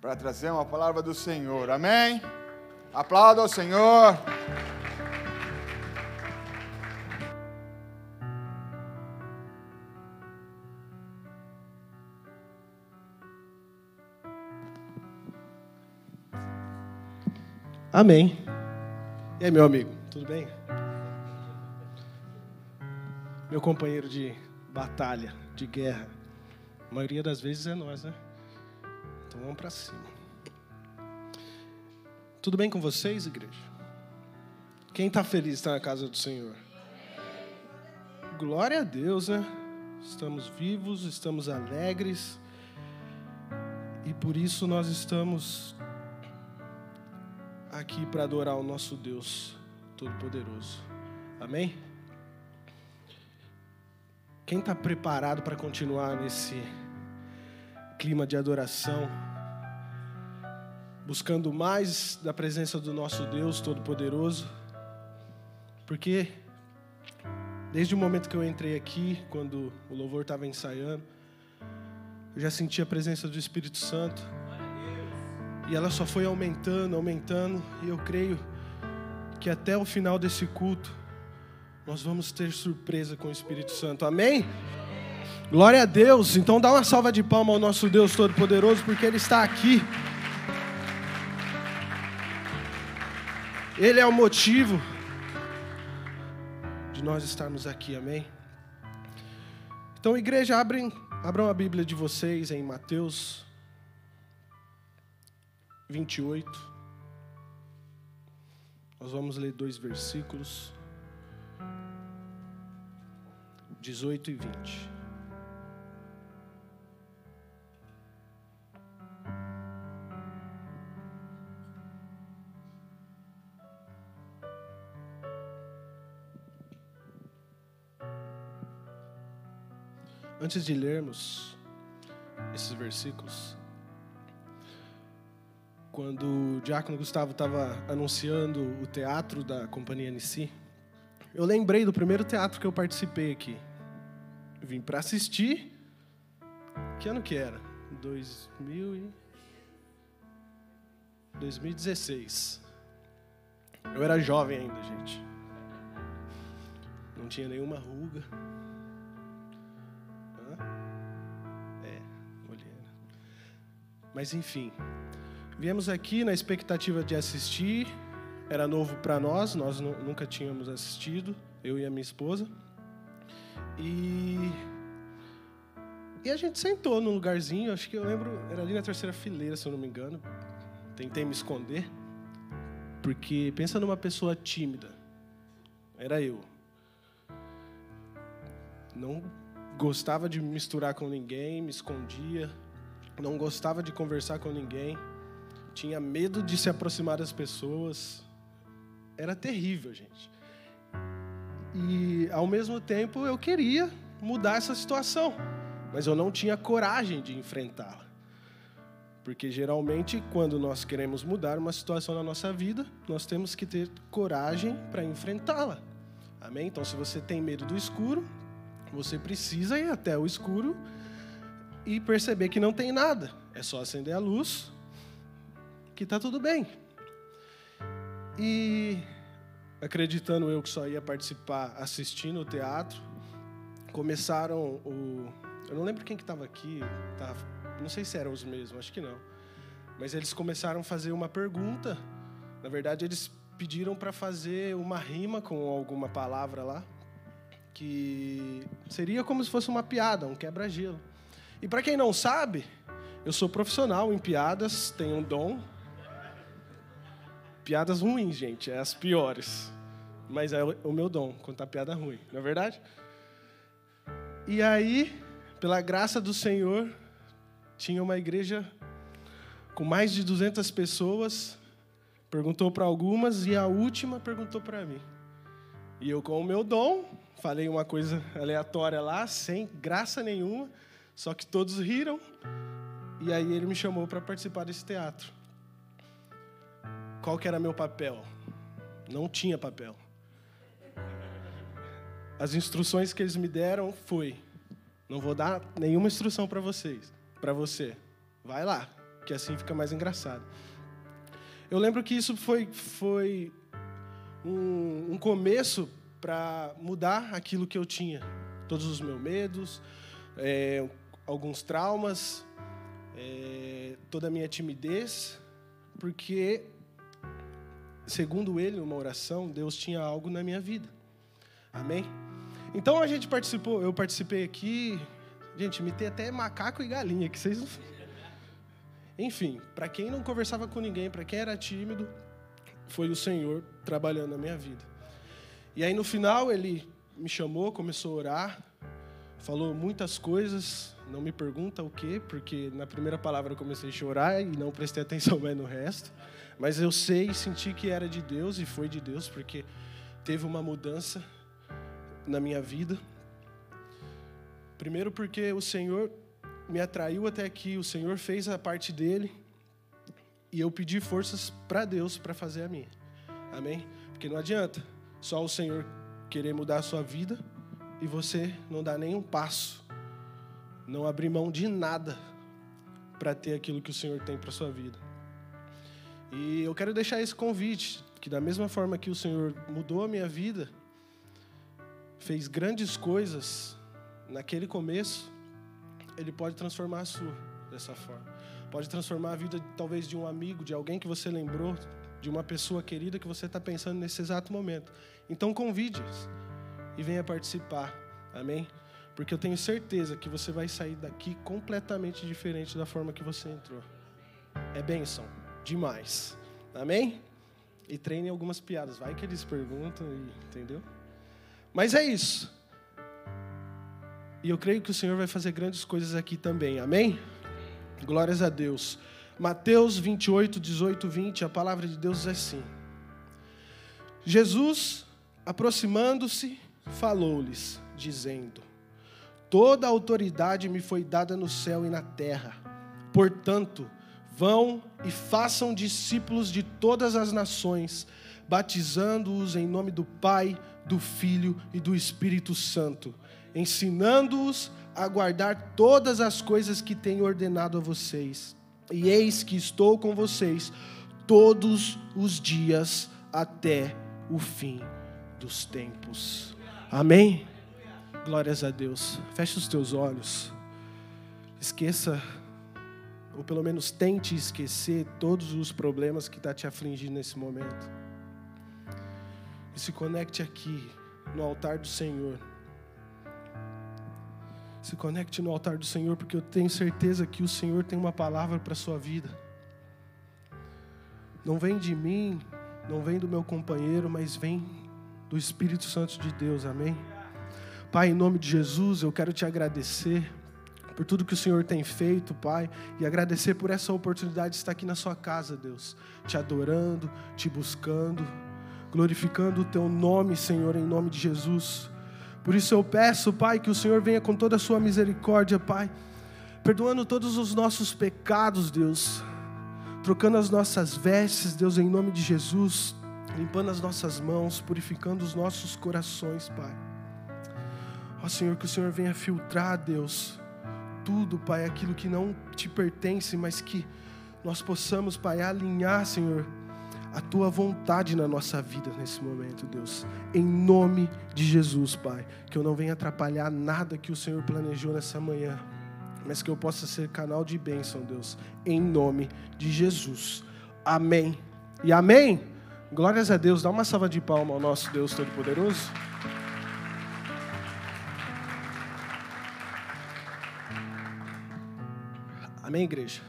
para trazer uma palavra do Senhor. Amém? Aplauda o Senhor. Amém. E aí, meu amigo, tudo bem? Meu companheiro de batalha, de guerra. A maioria das vezes é nós, né? Então vamos para cima. Tudo bem com vocês, igreja? Quem está feliz está na casa do Senhor? Glória a Deus, né? Estamos vivos, estamos alegres. E por isso nós estamos aqui para adorar o nosso Deus Todo-Poderoso. Amém? Quem está preparado para continuar nesse clima de adoração, buscando mais da presença do nosso Deus Todo-Poderoso? Porque desde o momento que eu entrei aqui, quando o louvor estava ensaiando, eu já senti a presença do Espírito Santo. E ela só foi aumentando, aumentando, e eu creio que até o final desse culto nós vamos ter surpresa com o Espírito Santo. Amém? Glória a Deus. Então dá uma salva de palma ao nosso Deus Todo-Poderoso, porque Ele está aqui. Ele é o motivo de nós estarmos aqui, amém? Então, igreja, abrem, abram a Bíblia de vocês em Mateus 28. Nós vamos ler dois versículos. 18 e 20. Antes de lermos esses versículos, quando o Diácono Gustavo estava anunciando o teatro da Companhia Nissi, eu lembrei do primeiro teatro que eu participei aqui. Vim para assistir. Que ano que era? 2000 e... 2016. Eu era jovem ainda, gente. Não tinha nenhuma ruga. É, olheira. Mas enfim, viemos aqui na expectativa de assistir. Era novo para nós, nós nunca tínhamos assistido, eu e a minha esposa. E e a gente sentou num lugarzinho, acho que eu lembro, era ali na terceira fileira, se eu não me engano. Tentei me esconder, porque pensa numa pessoa tímida. Era eu. Não gostava de misturar com ninguém, me escondia, não gostava de conversar com ninguém, tinha medo de se aproximar das pessoas. Era terrível, gente. E ao mesmo tempo eu queria mudar essa situação, mas eu não tinha coragem de enfrentá-la. Porque geralmente, quando nós queremos mudar uma situação na nossa vida, nós temos que ter coragem para enfrentá-la. Amém? Então, se você tem medo do escuro, você precisa ir até o escuro e perceber que não tem nada. É só acender a luz, que está tudo bem. E acreditando eu que só ia participar assistindo o teatro, começaram o. Eu não lembro quem que estava aqui, tá, não sei se eram os mesmos, acho que não. Mas eles começaram a fazer uma pergunta. Na verdade, eles pediram para fazer uma rima com alguma palavra lá, que seria como se fosse uma piada, um quebra-gelo. E para quem não sabe, eu sou profissional em piadas, tenho um dom, Piadas ruins, gente, é as piores. Mas é o meu dom, contar piada ruim, não é verdade? E aí, pela graça do Senhor, tinha uma igreja com mais de 200 pessoas, perguntou para algumas e a última perguntou para mim. E eu, com o meu dom, falei uma coisa aleatória lá, sem graça nenhuma, só que todos riram. E aí ele me chamou para participar desse teatro. Qual que era meu papel? Não tinha papel. As instruções que eles me deram foi: não vou dar nenhuma instrução para vocês, para você. Vai lá, que assim fica mais engraçado. Eu lembro que isso foi, foi um, um começo para mudar aquilo que eu tinha. Todos os meus medos, é, alguns traumas, é, toda a minha timidez, porque, segundo ele, numa oração, Deus tinha algo na minha vida. Amém? Então a gente participou, eu participei aqui, gente, me tem até macaco e galinha, que vocês não. Enfim, para quem não conversava com ninguém, para quem era tímido, foi o Senhor trabalhando na minha vida. E aí no final ele me chamou, começou a orar, falou muitas coisas, não me pergunta o quê, porque na primeira palavra eu comecei a chorar e não prestei atenção mais no resto. Mas eu sei e senti que era de Deus e foi de Deus, porque teve uma mudança na minha vida. Primeiro porque o Senhor me atraiu até aqui, o Senhor fez a parte dele e eu pedi forças para Deus para fazer a minha. Amém? Porque não adianta só o Senhor querer mudar a sua vida e você não dar nenhum passo, não abrir mão de nada para ter aquilo que o Senhor tem para sua vida. E eu quero deixar esse convite, que da mesma forma que o Senhor mudou a minha vida, fez grandes coisas naquele começo, ele pode transformar a sua dessa forma. Pode transformar a vida talvez de um amigo, de alguém que você lembrou, de uma pessoa querida que você está pensando nesse exato momento. Então convide-os e venha participar. Amém? Porque eu tenho certeza que você vai sair daqui completamente diferente da forma que você entrou. É bênção, demais. Amém? E treine algumas piadas. Vai que eles perguntam, entendeu? Mas é isso. E eu creio que o Senhor vai fazer grandes coisas aqui também. Amém? Glórias a Deus. Mateus 28, 18, 20, a palavra de Deus é assim. Jesus, aproximando-se, falou-lhes, dizendo: Toda autoridade me foi dada no céu e na terra. Portanto, vão e façam discípulos de todas as nações, batizando-os em nome do Pai, do Filho e do Espírito Santo, ensinando-os a guardar todas as coisas que tenho ordenado a vocês. E eis que estou com vocês todos os dias até o fim dos tempos. Amém? Glórias a Deus. Feche os teus olhos. Esqueça, ou pelo menos tente esquecer todos os problemas que está te afligindo nesse momento. E se conecte aqui, no altar do Senhor. Se conecte no altar do Senhor, porque eu tenho certeza que o Senhor tem uma palavra para a sua vida. Não vem de mim, não vem do meu companheiro, mas vem do Espírito Santo de Deus, amém? Pai, em nome de Jesus, eu quero te agradecer por tudo que o Senhor tem feito, Pai, e agradecer por essa oportunidade de estar aqui na sua casa, Deus, te adorando, te buscando, glorificando o teu nome, Senhor, em nome de Jesus. Por isso eu peço, Pai, que o Senhor venha com toda a sua misericórdia, Pai, perdoando todos os nossos pecados, Deus, trocando as nossas vestes, Deus, em nome de Jesus, limpando as nossas mãos, purificando os nossos corações, Pai. Ó Senhor, que o Senhor venha filtrar, Deus, tudo, Pai, aquilo que não te pertence, mas que nós possamos, Pai, alinhar, Senhor, a tua vontade na nossa vida nesse momento, Deus. Em nome de Jesus, Pai. Que eu não venha atrapalhar nada que o Senhor planejou nessa manhã, mas que eu possa ser canal de bênção, Deus. Em nome de Jesus. Amém. E amém. Glórias a Deus. Dá uma salva de palma ao nosso Deus Todo-Poderoso. Amém, igreja?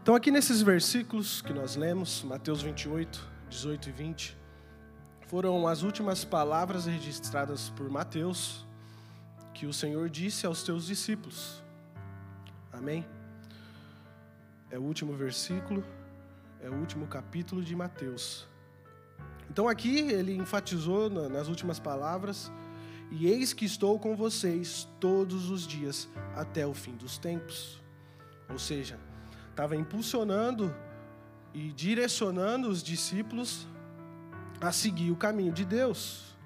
Então, aqui nesses versículos que nós lemos, Mateus 28, 18 e 20, foram as últimas palavras registradas por Mateus que o Senhor disse aos teus discípulos. Amém? É o último versículo, é o último capítulo de Mateus. Então, aqui ele enfatizou nas últimas palavras: E eis que estou com vocês todos os dias até o fim dos tempos. Ou seja, estava impulsionando e direcionando os discípulos a seguir o caminho de Deus,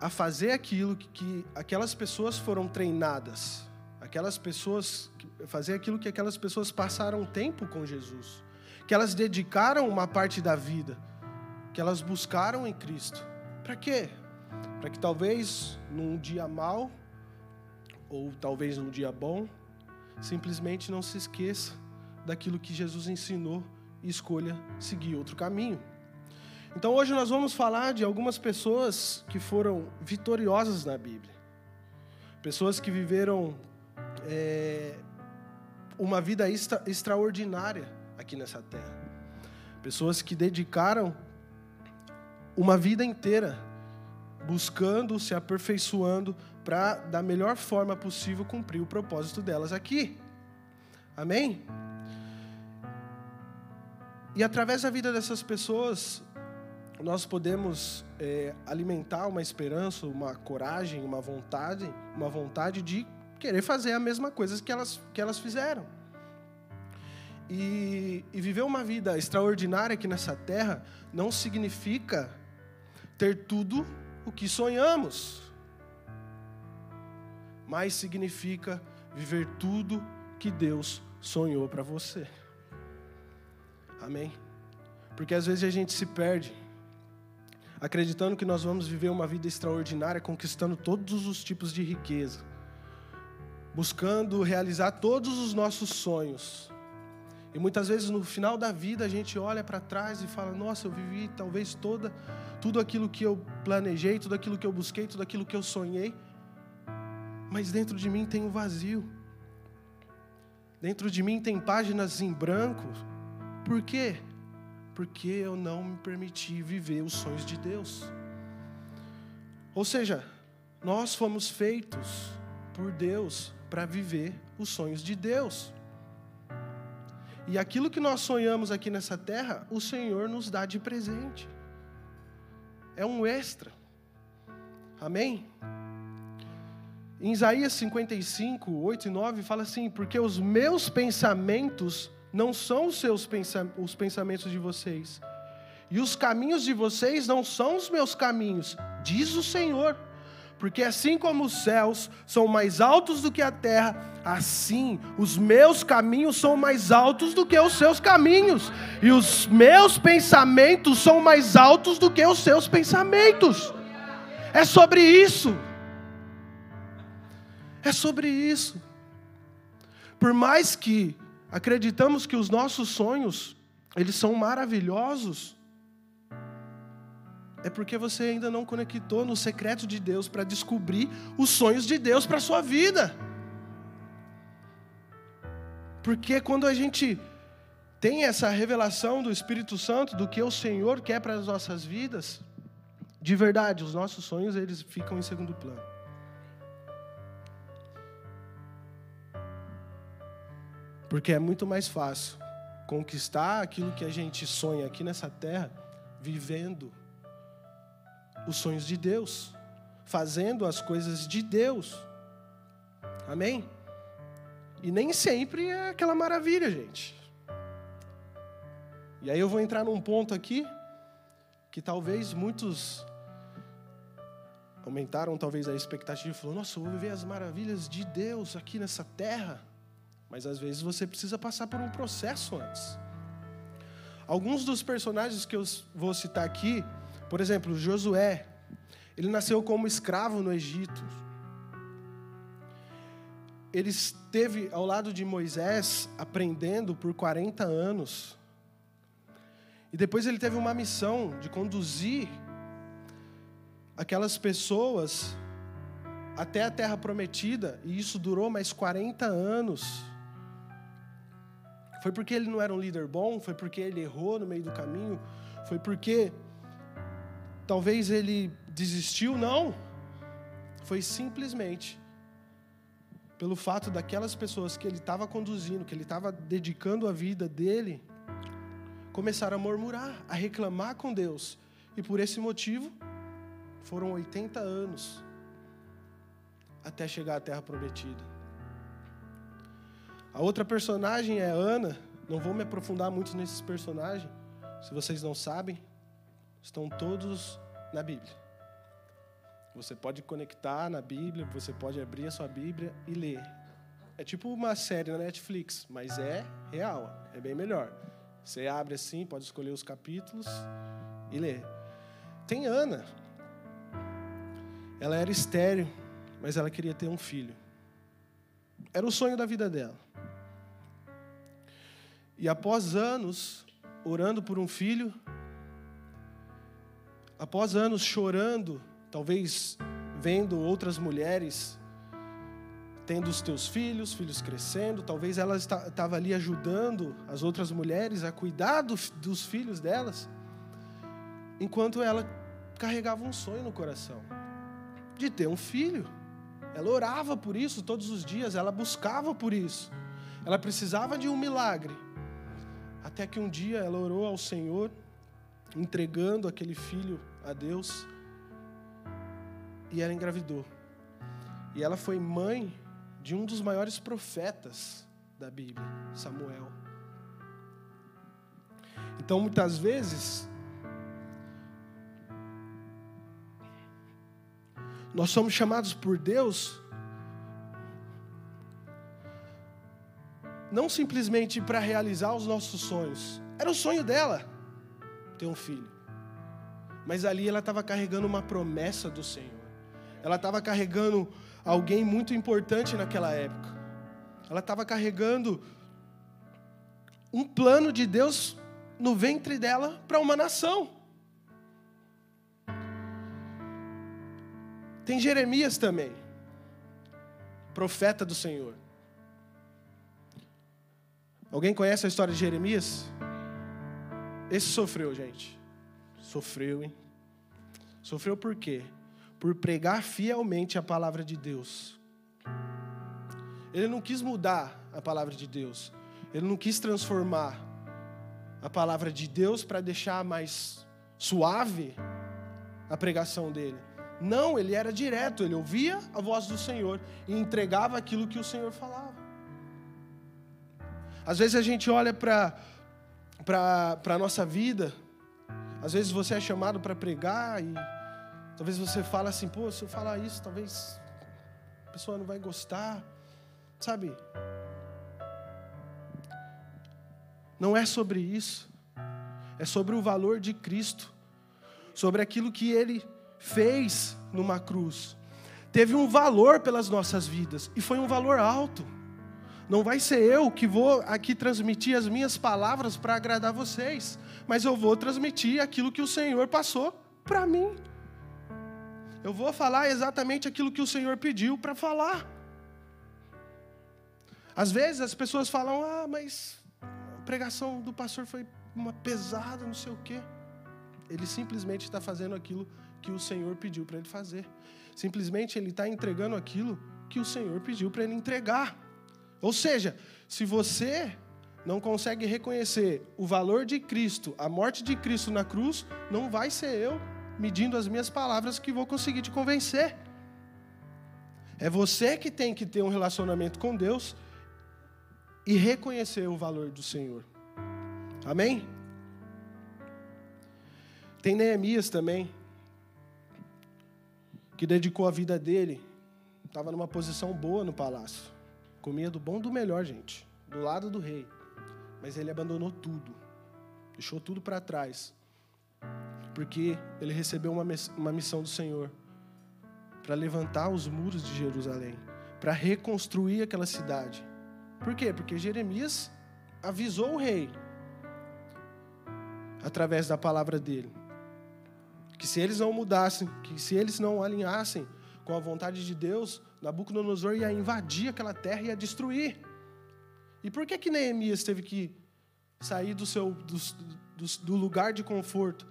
a fazer aquilo que, que aquelas pessoas foram treinadas, aquelas pessoas, fazer aquilo que aquelas pessoas passaram tempo com Jesus, que elas dedicaram uma parte da vida, que elas buscaram em Cristo. Para quê? Para que talvez num dia mau, ou talvez num dia bom, simplesmente não se esqueça daquilo que Jesus ensinou e escolha seguir outro caminho. Então hoje nós vamos falar de algumas pessoas que foram vitoriosas na Bíblia. Pessoas que viveram é, uma vida extra, extraordinária aqui nessa terra. Pessoas que dedicaram uma vida inteira buscando, se aperfeiçoando para, da melhor forma possível, cumprir o propósito delas aqui. Amém? E através da vida dessas pessoas, nós podemos é, alimentar uma esperança, uma coragem, uma vontade, uma vontade de querer fazer a mesma coisa que elas, que elas fizeram. E, e viver uma vida extraordinária aqui nessa terra não significa ter tudo o que sonhamos, mas significa viver tudo que Deus sonhou para você. Amém? Porque às vezes a gente se perde acreditando que nós vamos viver uma vida extraordinária, conquistando todos os tipos de riqueza, buscando realizar todos os nossos sonhos. E muitas vezes no final da vida a gente olha para trás e fala: Nossa, eu vivi talvez toda tudo aquilo que eu planejei, tudo aquilo que eu busquei, tudo aquilo que eu sonhei, mas dentro de mim tem um vazio. Dentro de mim tem páginas em branco. Por quê? porque eu não me permiti viver os sonhos de Deus. Ou seja, nós fomos feitos por Deus para viver os sonhos de Deus. E aquilo que nós sonhamos aqui nessa terra, o Senhor nos dá de presente. É um extra. Amém? Em Isaías 55, 8 e 9, fala assim: Porque os meus pensamentos não são os seus os pensamentos de vocês. E os caminhos de vocês não são os meus caminhos, diz o Senhor. Porque assim como os céus são mais altos do que a terra, assim os meus caminhos são mais altos do que os seus caminhos, e os meus pensamentos são mais altos do que os seus pensamentos. É sobre isso. É sobre isso. Por mais que acreditamos que os nossos sonhos, eles são maravilhosos, é porque você ainda não conectou no secreto de Deus para descobrir os sonhos de Deus para a sua vida. Porque quando a gente tem essa revelação do Espírito Santo, do que o Senhor quer para as nossas vidas, de verdade, os nossos sonhos eles ficam em segundo plano. Porque é muito mais fácil conquistar aquilo que a gente sonha aqui nessa terra, vivendo os sonhos de Deus, fazendo as coisas de Deus. Amém? E nem sempre é aquela maravilha, gente. E aí eu vou entrar num ponto aqui que talvez muitos aumentaram talvez a expectativa e falou: "Nossa, eu vou viver as maravilhas de Deus aqui nessa terra". Mas às vezes você precisa passar por um processo antes. Alguns dos personagens que eu vou citar aqui, por exemplo, Josué, ele nasceu como escravo no Egito. Ele esteve ao lado de Moisés aprendendo por 40 anos. E depois ele teve uma missão de conduzir aquelas pessoas até a terra prometida, e isso durou mais 40 anos. Foi porque ele não era um líder bom? Foi porque ele errou no meio do caminho? Foi porque talvez ele desistiu? Não. Foi simplesmente pelo fato daquelas pessoas que ele estava conduzindo, que ele estava dedicando a vida dele, começaram a murmurar, a reclamar com Deus. E por esse motivo, foram 80 anos até chegar à terra prometida. A outra personagem é Ana. Não vou me aprofundar muito nesses personagens. Se vocês não sabem, estão todos na Bíblia. Você pode conectar na Bíblia, você pode abrir a sua Bíblia e ler. é tipo uma série na Netflix, mas é real, é bem melhor. Você abre assim, pode escolher os capítulos e ler. Tem Ana. Ela era estéril, mas ela queria ter um filho. Era o sonho da vida dela. E após anos orando por um filho, após anos chorando, talvez vendo outras mulheres tendo os teus filhos, filhos crescendo, talvez ela estava ali ajudando as outras mulheres a cuidar do, dos filhos delas, enquanto ela carregava um sonho no coração de ter um filho. Ela orava por isso todos os dias, ela buscava por isso. Ela precisava de um milagre. Até que um dia ela orou ao Senhor, entregando aquele filho a Deus, e ela engravidou. E ela foi mãe de um dos maiores profetas da Bíblia, Samuel. Então, muitas vezes, nós somos chamados por Deus não simplesmente para realizar os nossos sonhos. Era o sonho dela ter um filho. Mas ali ela estava carregando uma promessa do Senhor. Ela estava carregando alguém muito importante naquela época. Ela estava carregando um plano de Deus no ventre dela para uma nação. Tem Jeremias também, profeta do Senhor. Alguém conhece a história de Jeremias? Esse sofreu, gente. Sofreu, hein? Sofreu por quê? por pregar fielmente a palavra de Deus. Ele não quis mudar a palavra de Deus. Ele não quis transformar a palavra de Deus para deixar mais suave a pregação dele. Não, ele era direto, ele ouvia a voz do Senhor e entregava aquilo que o Senhor falava. Às vezes a gente olha para a nossa vida, às vezes você é chamado para pregar e Talvez você fale assim, pô, se eu falar isso, talvez a pessoa não vai gostar. Sabe? Não é sobre isso. É sobre o valor de Cristo. Sobre aquilo que Ele fez numa cruz. Teve um valor pelas nossas vidas. E foi um valor alto. Não vai ser eu que vou aqui transmitir as minhas palavras para agradar vocês. Mas eu vou transmitir aquilo que o Senhor passou para mim. Eu vou falar exatamente aquilo que o Senhor pediu para falar. Às vezes as pessoas falam: ah, mas a pregação do pastor foi uma pesada, não sei o quê. Ele simplesmente está fazendo aquilo que o Senhor pediu para ele fazer. Simplesmente ele está entregando aquilo que o Senhor pediu para ele entregar. Ou seja, se você não consegue reconhecer o valor de Cristo, a morte de Cristo na cruz, não vai ser eu medindo as minhas palavras que vou conseguir te convencer. É você que tem que ter um relacionamento com Deus e reconhecer o valor do Senhor. Amém? Tem Neemias também, que dedicou a vida dele, estava numa posição boa no palácio, comia do bom do melhor, gente, do lado do rei, mas ele abandonou tudo, deixou tudo para trás porque ele recebeu uma, uma missão do Senhor para levantar os muros de Jerusalém, para reconstruir aquela cidade. Por quê? Porque Jeremias avisou o rei, através da palavra dele, que se eles não mudassem, que se eles não alinhassem com a vontade de Deus, Nabucodonosor ia invadir aquela terra e ia destruir. E por que que Neemias teve que sair do seu do, do, do lugar de conforto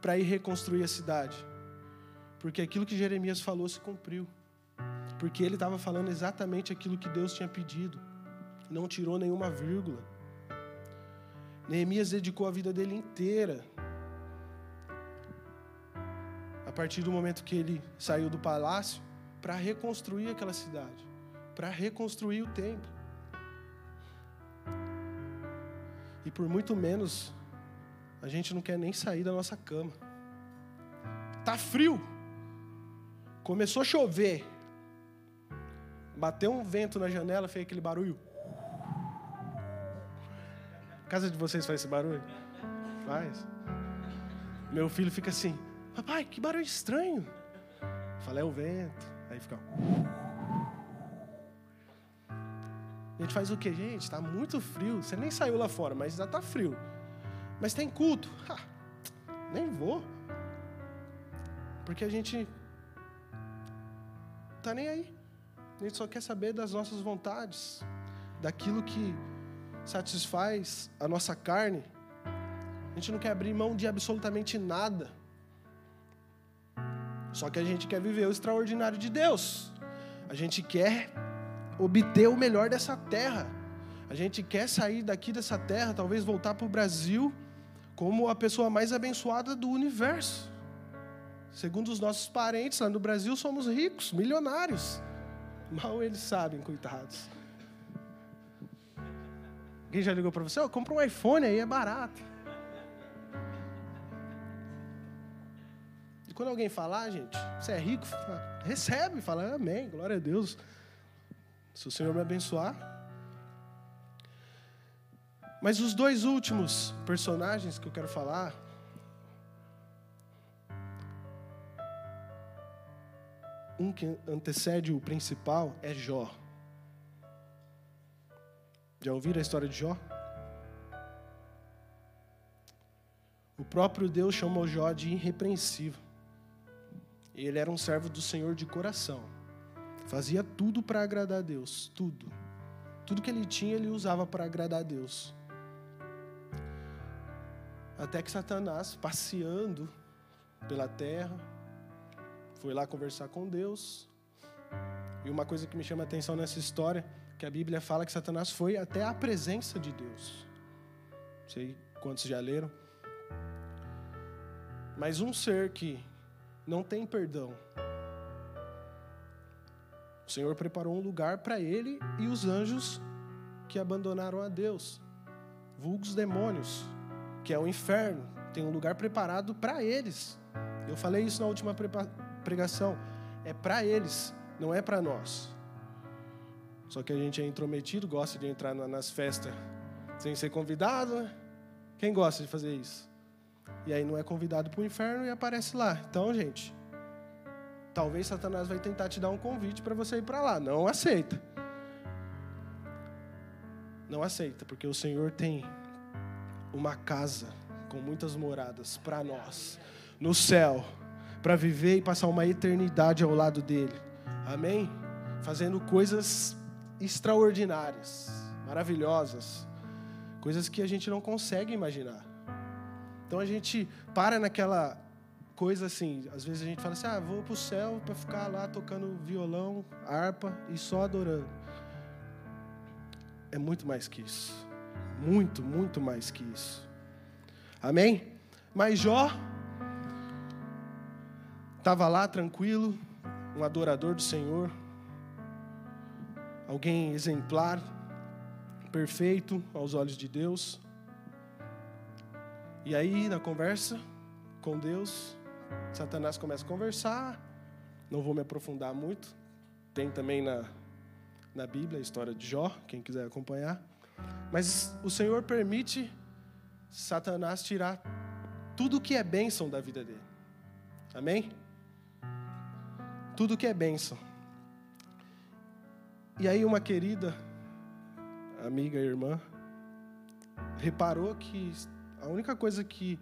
para ir reconstruir a cidade. Porque aquilo que Jeremias falou se cumpriu. Porque ele estava falando exatamente aquilo que Deus tinha pedido. Não tirou nenhuma vírgula. Neemias dedicou a vida dele inteira. A partir do momento que ele saiu do palácio, para reconstruir aquela cidade, para reconstruir o templo. E por muito menos a gente não quer nem sair da nossa cama. Tá frio. Começou a chover. bateu um vento na janela, fez aquele barulho. A casa de vocês faz esse barulho? Faz. Meu filho fica assim, papai, que barulho estranho. Falei, é o vento. Aí fica. A gente faz o quê, gente? Está muito frio. Você nem saiu lá fora, mas já está frio. Mas tem culto. Ha, nem vou. Porque a gente tá nem aí. A gente só quer saber das nossas vontades, daquilo que satisfaz a nossa carne. A gente não quer abrir mão de absolutamente nada. Só que a gente quer viver o extraordinário de Deus. A gente quer obter o melhor dessa terra. A gente quer sair daqui dessa terra, talvez voltar para o Brasil como a pessoa mais abençoada do universo. Segundo os nossos parentes lá no Brasil, somos ricos, milionários. Mal eles sabem, coitados. Alguém já ligou para você? Oh, compra um iPhone aí, é barato. Quando alguém falar, gente, você é rico, recebe, fala amém, glória a Deus. Se o Senhor me abençoar. Mas os dois últimos personagens que eu quero falar um que antecede o principal é Jó. Já ouviram a história de Jó? O próprio Deus chamou Jó de irrepreensível. Ele era um servo do Senhor de coração. Fazia tudo para agradar a Deus, tudo. Tudo que ele tinha, ele usava para agradar a Deus. Até que Satanás, passeando pela terra, foi lá conversar com Deus. E uma coisa que me chama a atenção nessa história, que a Bíblia fala que Satanás foi até a presença de Deus. Não sei quantos já leram. Mas um ser que não tem perdão. O Senhor preparou um lugar para ele e os anjos que abandonaram a Deus, vulgos demônios, que é o inferno, tem um lugar preparado para eles. Eu falei isso na última pregação é para eles, não é para nós. Só que a gente é intrometido, gosta de entrar nas festas sem ser convidado, né? Quem gosta de fazer isso? E aí não é convidado para o inferno e aparece lá. Então, gente, talvez Satanás vai tentar te dar um convite para você ir para lá. Não aceita. Não aceita, porque o Senhor tem uma casa com muitas moradas para nós no céu para viver e passar uma eternidade ao lado dele. Amém? Fazendo coisas extraordinárias, maravilhosas, coisas que a gente não consegue imaginar. Então a gente para naquela coisa assim, às vezes a gente fala assim: "Ah, vou para o céu para ficar lá tocando violão, harpa e só adorando". É muito mais que isso. Muito, muito mais que isso. Amém? Mas Jó Estava lá tranquilo, um adorador do Senhor, alguém exemplar, perfeito aos olhos de Deus. E aí, na conversa com Deus, Satanás começa a conversar. Não vou me aprofundar muito. Tem também na, na Bíblia a história de Jó, quem quiser acompanhar. Mas o Senhor permite Satanás tirar tudo que é bênção da vida dele. Amém? tudo que é bênção. E aí uma querida amiga e irmã reparou que a única coisa que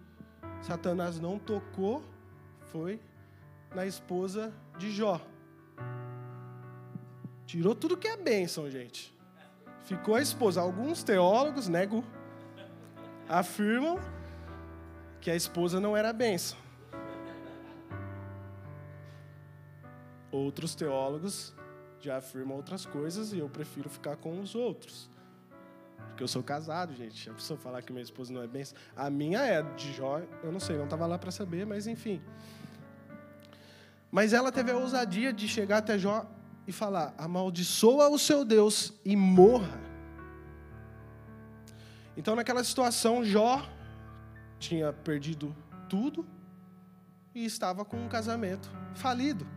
Satanás não tocou foi na esposa de Jó. Tirou tudo que é bênção, gente. Ficou a esposa. Alguns teólogos, nego, afirmam que a esposa não era bênção. Outros teólogos já afirmam outras coisas e eu prefiro ficar com os outros. Porque eu sou casado, gente. A pessoa falar que minha esposa não é bem. A minha é, de Jó, eu não sei, não estava lá para saber, mas enfim. Mas ela teve a ousadia de chegar até Jó e falar: amaldiçoa o seu Deus e morra. Então, naquela situação, Jó tinha perdido tudo e estava com um casamento falido.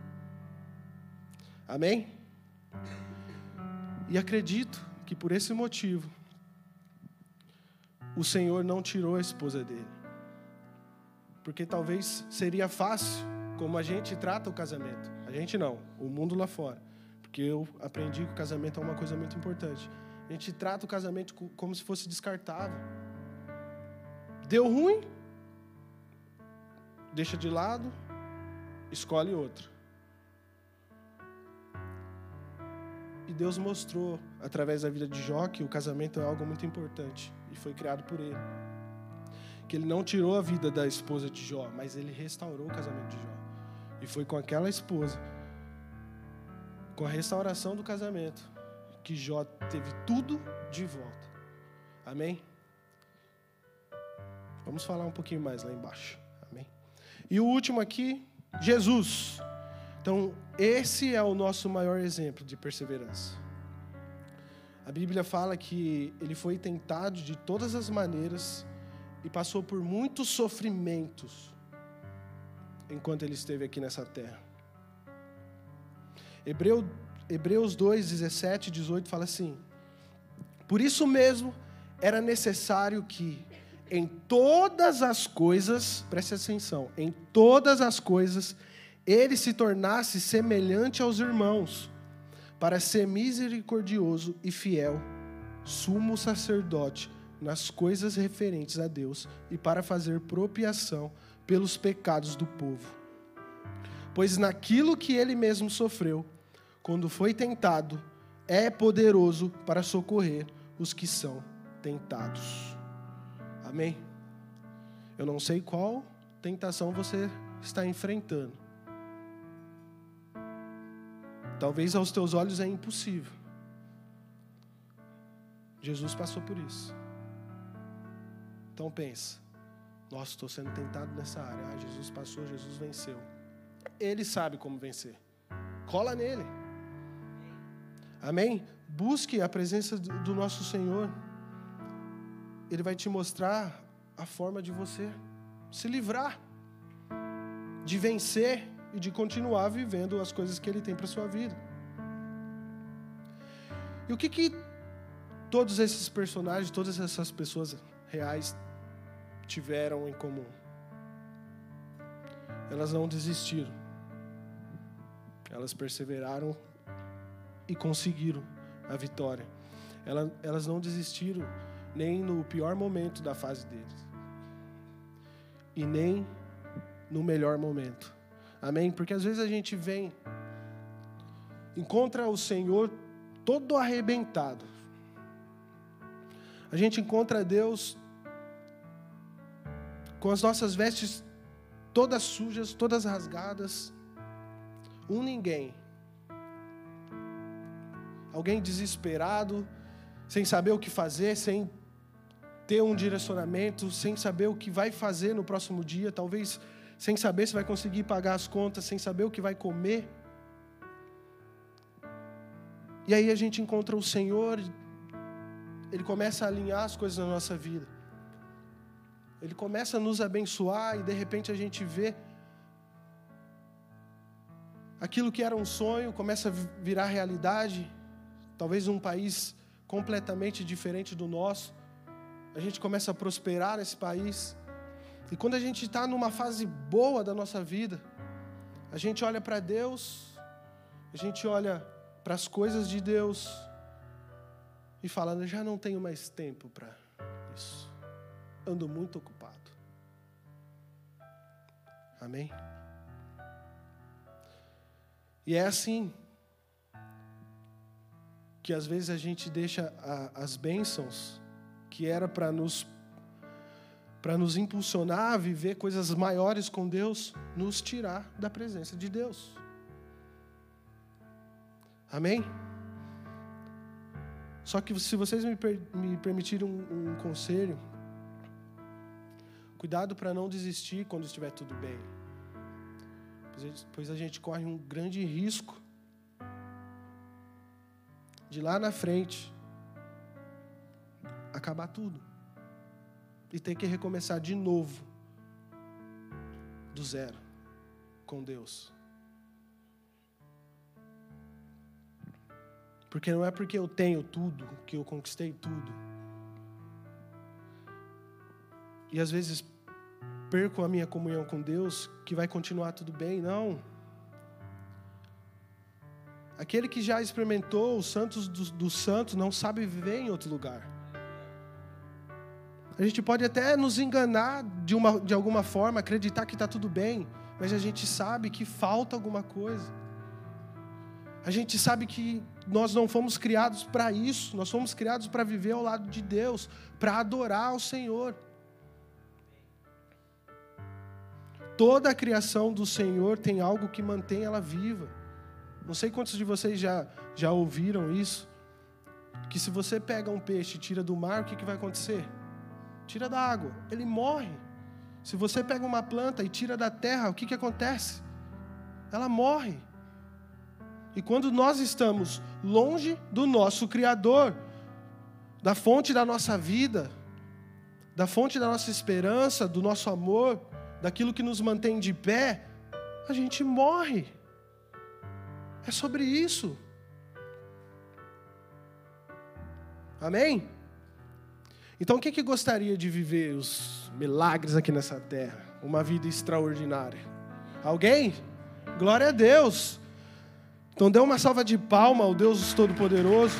Amém? E acredito que por esse motivo, o Senhor não tirou a esposa dele. Porque talvez seria fácil, como a gente trata o casamento. A gente não, o mundo lá fora. Porque eu aprendi que o casamento é uma coisa muito importante. A gente trata o casamento como se fosse descartável. Deu ruim, deixa de lado, escolhe outro. E Deus mostrou, através da vida de Jó, que o casamento é algo muito importante foi criado por ele. Que ele não tirou a vida da esposa de Jó, mas ele restaurou o casamento de Jó. E foi com aquela esposa, com a restauração do casamento, que Jó teve tudo de volta. Amém? Vamos falar um pouquinho mais lá embaixo. Amém? E o último aqui, Jesus. Então, esse é o nosso maior exemplo de perseverança. A Bíblia fala que ele foi tentado de todas as maneiras e passou por muitos sofrimentos enquanto ele esteve aqui nessa terra. Hebreu, Hebreus 2, 17 e 18 fala assim: Por isso mesmo era necessário que, em todas as coisas, preste atenção, em todas as coisas, ele se tornasse semelhante aos irmãos, para ser misericordioso e fiel, sumo sacerdote nas coisas referentes a Deus e para fazer propiação pelos pecados do povo. Pois naquilo que ele mesmo sofreu, quando foi tentado, é poderoso para socorrer os que são tentados. Amém? Eu não sei qual tentação você está enfrentando. Talvez aos teus olhos é impossível. Jesus passou por isso. Então pensa. Nossa, estou sendo tentado nessa área. Ah, Jesus passou, Jesus venceu. Ele sabe como vencer. Cola nele. Amém? Busque a presença do nosso Senhor. Ele vai te mostrar a forma de você se livrar, de vencer e de continuar vivendo as coisas que Ele tem para sua vida. E o que que todos esses personagens, todas essas pessoas reais tiveram em comum? Elas não desistiram. Elas perseveraram e conseguiram a vitória. Elas não desistiram nem no pior momento da fase deles. E nem no melhor momento. Amém? Porque às vezes a gente vem, encontra o Senhor todo arrebentado. A gente encontra Deus com as nossas vestes todas sujas, todas rasgadas, um ninguém. Alguém desesperado, sem saber o que fazer, sem ter um direcionamento, sem saber o que vai fazer no próximo dia, talvez sem saber se vai conseguir pagar as contas, sem saber o que vai comer. E aí a gente encontra o Senhor, Ele começa a alinhar as coisas na nossa vida. Ele começa a nos abençoar e de repente a gente vê aquilo que era um sonho começa a virar realidade. Talvez um país completamente diferente do nosso. A gente começa a prosperar nesse país. E quando a gente está numa fase boa da nossa vida, a gente olha para Deus, a gente olha para as coisas de Deus e fala: Eu já não tenho mais tempo para isso. Ando muito ocupado. Amém? E é assim que às vezes a gente deixa a, as bênçãos que era para nos para nos impulsionar a viver coisas maiores com Deus, nos tirar da presença de Deus. Amém? Só que se vocês me, per me permitirem um, um conselho, cuidado para não desistir quando estiver tudo bem. Pois a gente corre um grande risco de lá na frente acabar tudo e ter que recomeçar de novo, do zero, com Deus. Porque não é porque eu tenho tudo que eu conquistei tudo. E às vezes perco a minha comunhão com Deus, que vai continuar tudo bem, não. Aquele que já experimentou os santos dos, dos santos não sabe viver em outro lugar. A gente pode até nos enganar de, uma, de alguma forma, acreditar que está tudo bem, mas a gente sabe que falta alguma coisa. A gente sabe que nós não fomos criados para isso, nós fomos criados para viver ao lado de Deus, para adorar ao Senhor. Toda a criação do Senhor tem algo que mantém ela viva. Não sei quantos de vocês já, já ouviram isso. Que se você pega um peixe e tira do mar, o que, que vai acontecer? Tira da água, ele morre. Se você pega uma planta e tira da terra, o que, que acontece? Ela morre. E quando nós estamos longe do nosso Criador, da fonte da nossa vida, da fonte da nossa esperança, do nosso amor, daquilo que nos mantém de pé, a gente morre. É sobre isso. Amém? Então, quem que gostaria de viver os milagres aqui nessa terra? Uma vida extraordinária? Alguém? Glória a Deus. Então, dê uma salva de palma ao Deus Todo-Poderoso.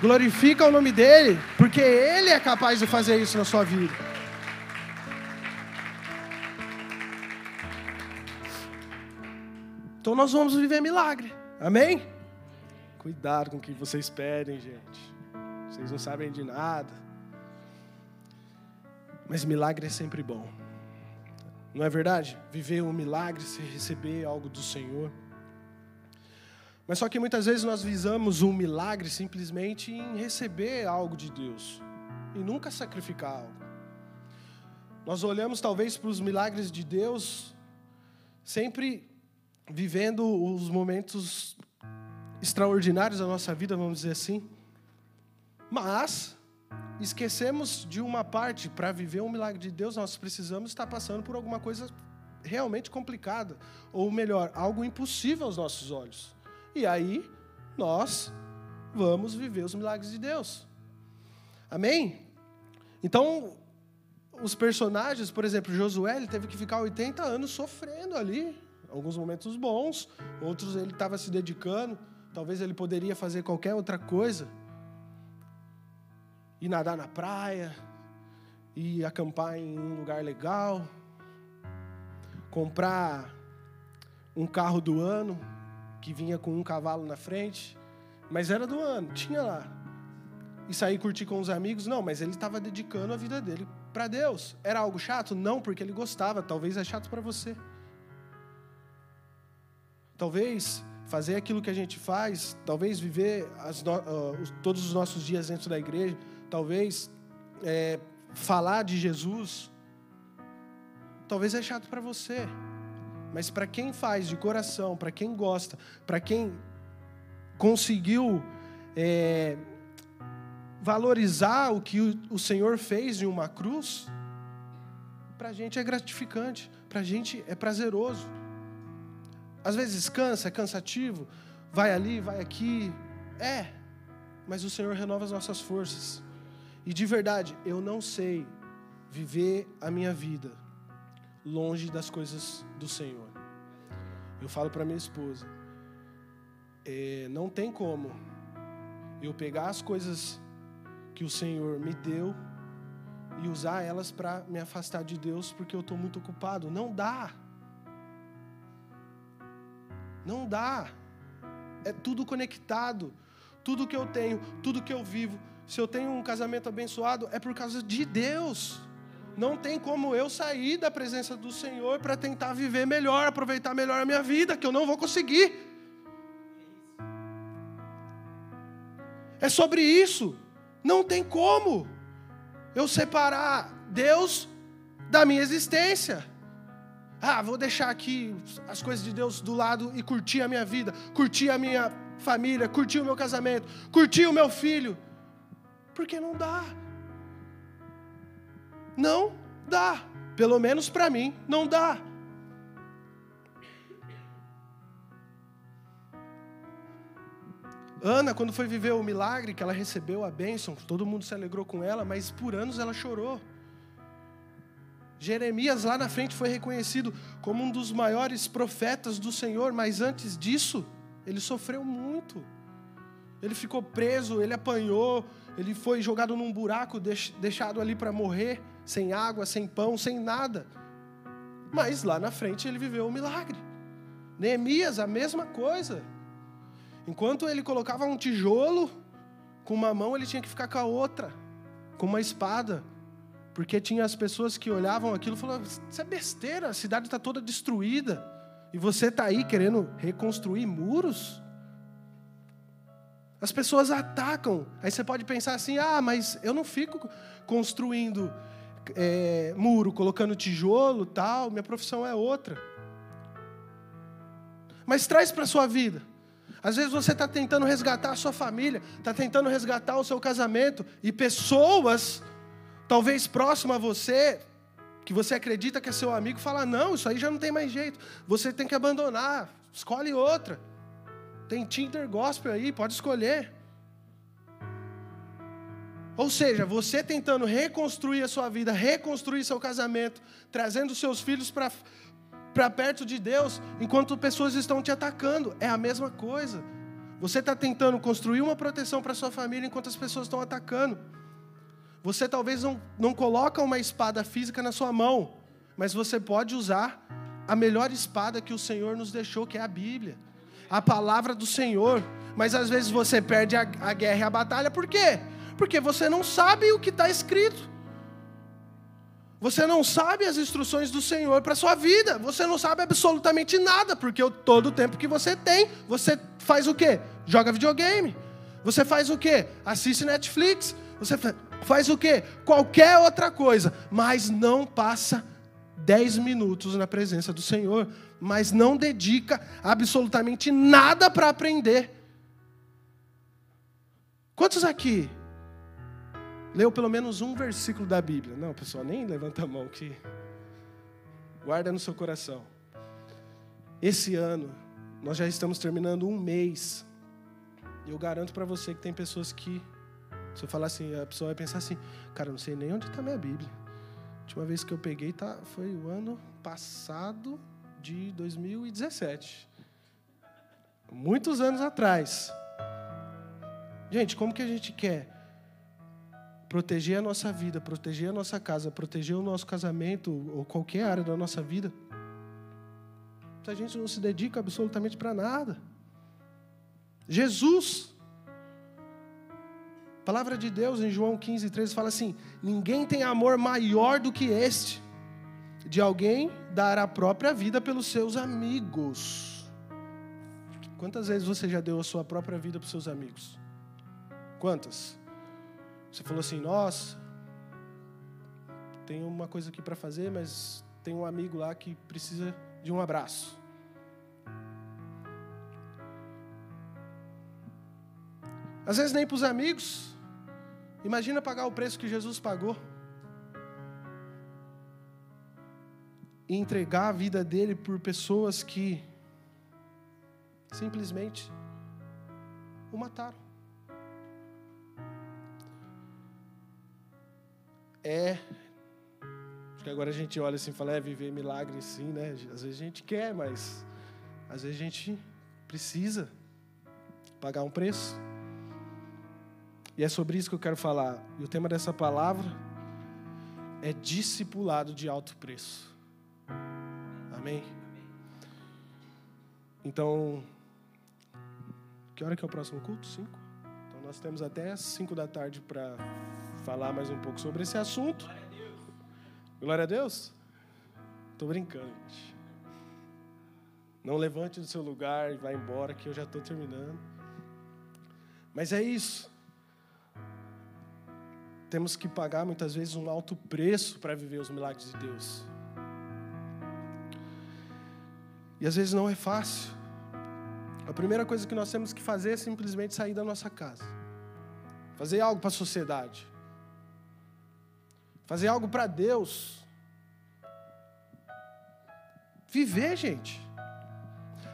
Glorifica o nome dEle, porque Ele é capaz de fazer isso na sua vida. Então nós vamos viver milagre. Amém? Cuidado com o que vocês pedem, gente. Vocês não sabem de nada. Mas milagre é sempre bom. Não é verdade? Viver um milagre, se receber algo do Senhor. Mas só que muitas vezes nós visamos um milagre simplesmente em receber algo de Deus e nunca sacrificar algo. Nós olhamos talvez para os milagres de Deus sempre vivendo os momentos extraordinários da nossa vida, vamos dizer assim. Mas esquecemos de uma parte, para viver um milagre de Deus, nós precisamos estar passando por alguma coisa realmente complicada, ou melhor, algo impossível aos nossos olhos. E aí nós vamos viver os milagres de Deus. Amém? Então, os personagens, por exemplo, Josué, ele teve que ficar 80 anos sofrendo ali, alguns momentos bons, outros ele estava se dedicando, talvez ele poderia fazer qualquer outra coisa. Ir nadar na praia, ir acampar em um lugar legal, comprar um carro do ano que vinha com um cavalo na frente, mas era do ano, tinha lá. E sair curtir com os amigos, não, mas ele estava dedicando a vida dele para Deus. Era algo chato? Não, porque ele gostava, talvez é chato para você. Talvez fazer aquilo que a gente faz, talvez viver no, uh, todos os nossos dias dentro da igreja, talvez é, falar de Jesus, talvez é chato para você, mas para quem faz de coração, para quem gosta, para quem conseguiu é, valorizar o que o, Senhor fez em uma cruz, para a gente é gratificante, para a gente é prazeroso. Às vezes cansa, é cansativo, vai ali, vai aqui. É, mas o Senhor renova as nossas forças. E de verdade, eu não sei viver a minha vida longe das coisas do Senhor. Eu falo para minha esposa, é, não tem como eu pegar as coisas que o Senhor me deu e usar elas para me afastar de Deus porque eu estou muito ocupado. Não dá. Não dá. É tudo conectado. Tudo que eu tenho, tudo que eu vivo. Se eu tenho um casamento abençoado, é por causa de Deus. Não tem como eu sair da presença do Senhor para tentar viver melhor, aproveitar melhor a minha vida, que eu não vou conseguir. É sobre isso. Não tem como eu separar Deus da minha existência. Ah, vou deixar aqui as coisas de Deus do lado e curtir a minha vida, curtir a minha família, curtir o meu casamento, curtir o meu filho. Porque não dá. Não dá. Pelo menos para mim, não dá. Ana, quando foi viver o milagre, que ela recebeu a bênção, todo mundo se alegrou com ela, mas por anos ela chorou. Jeremias lá na frente foi reconhecido como um dos maiores profetas do Senhor, mas antes disso, ele sofreu muito. Ele ficou preso, ele apanhou, ele foi jogado num buraco, deixado ali para morrer, sem água, sem pão, sem nada. Mas lá na frente ele viveu o milagre. Neemias, a mesma coisa. Enquanto ele colocava um tijolo com uma mão, ele tinha que ficar com a outra, com uma espada. Porque tinha as pessoas que olhavam aquilo e falavam: Isso é besteira, a cidade está toda destruída. E você está aí querendo reconstruir muros? As pessoas atacam. Aí você pode pensar assim: ah, mas eu não fico construindo é, muro, colocando tijolo tal, minha profissão é outra. Mas traz para a sua vida. Às vezes você está tentando resgatar a sua família, está tentando resgatar o seu casamento, e pessoas, talvez próximas a você, que você acredita que é seu amigo, fala: não, isso aí já não tem mais jeito, você tem que abandonar, escolhe outra. Tem Tinder Gospel aí, pode escolher. Ou seja, você tentando reconstruir a sua vida, reconstruir seu casamento, trazendo seus filhos para perto de Deus, enquanto pessoas estão te atacando. É a mesma coisa. Você está tentando construir uma proteção para sua família enquanto as pessoas estão atacando. Você talvez não, não coloca uma espada física na sua mão, mas você pode usar a melhor espada que o Senhor nos deixou, que é a Bíblia a palavra do Senhor. Mas às vezes você perde a, a guerra e a batalha, por quê? Porque você não sabe o que está escrito. Você não sabe as instruções do Senhor para sua vida. Você não sabe absolutamente nada, porque todo o tempo que você tem, você faz o quê? Joga videogame. Você faz o quê? Assiste Netflix. Você faz o quê? Qualquer outra coisa, mas não passa 10 minutos na presença do Senhor, mas não dedica absolutamente nada para aprender. Quantos aqui leu pelo menos um versículo da Bíblia? Não, pessoal, nem levanta a mão que guarda no seu coração. Esse ano nós já estamos terminando um mês. E eu garanto para você que tem pessoas que se eu falar assim, a pessoa vai pensar assim: "Cara, eu não sei nem onde está minha Bíblia" última vez que eu peguei tá, foi o ano passado de 2017. Muitos anos atrás. Gente, como que a gente quer proteger a nossa vida, proteger a nossa casa, proteger o nosso casamento ou qualquer área da nossa vida? Se a gente não se dedica absolutamente para nada. Jesus a palavra de Deus em João 15, 13 fala assim: Ninguém tem amor maior do que este, de alguém dar a própria vida pelos seus amigos. Quantas vezes você já deu a sua própria vida para os seus amigos? Quantas? Você falou assim: Nossa, tenho uma coisa aqui para fazer, mas tem um amigo lá que precisa de um abraço. Às vezes nem para os amigos, Imagina pagar o preço que Jesus pagou. E entregar a vida dele por pessoas que simplesmente o mataram. É. Acho que agora a gente olha assim e fala, é viver milagre sim, né? Às vezes a gente quer, mas às vezes a gente precisa pagar um preço. E é sobre isso que eu quero falar. E o tema dessa palavra é discipulado de alto preço. Amém? Então, que hora que é o próximo culto? Cinco? Então nós temos até cinco da tarde para falar mais um pouco sobre esse assunto. Glória a Deus. Estou brincando, gente. Não levante do seu lugar e vá embora, que eu já estou terminando. Mas é isso. Temos que pagar muitas vezes um alto preço para viver os milagres de Deus. E às vezes não é fácil. A primeira coisa que nós temos que fazer é simplesmente sair da nossa casa. Fazer algo para a sociedade. Fazer algo para Deus. Viver, gente.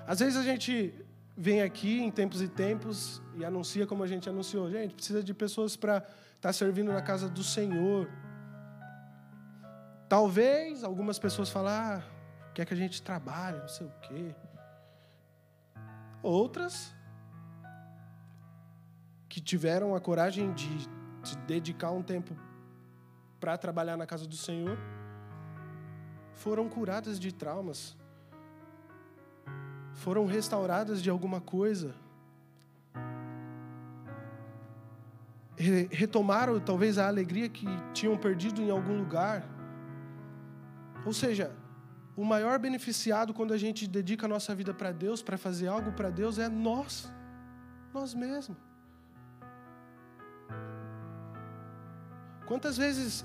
Às vezes a gente vem aqui em tempos e tempos e anuncia como a gente anunciou. Gente, precisa de pessoas para estar tá servindo na casa do Senhor. Talvez algumas pessoas falem, ah, quer que a gente trabalhe, não sei o quê. Outras que tiveram a coragem de se dedicar um tempo para trabalhar na casa do Senhor foram curadas de traumas, foram restauradas de alguma coisa, retomaram talvez a alegria que tinham perdido em algum lugar. Ou seja, o maior beneficiado quando a gente dedica a nossa vida para Deus, para fazer algo para Deus, é nós, nós mesmos. Quantas vezes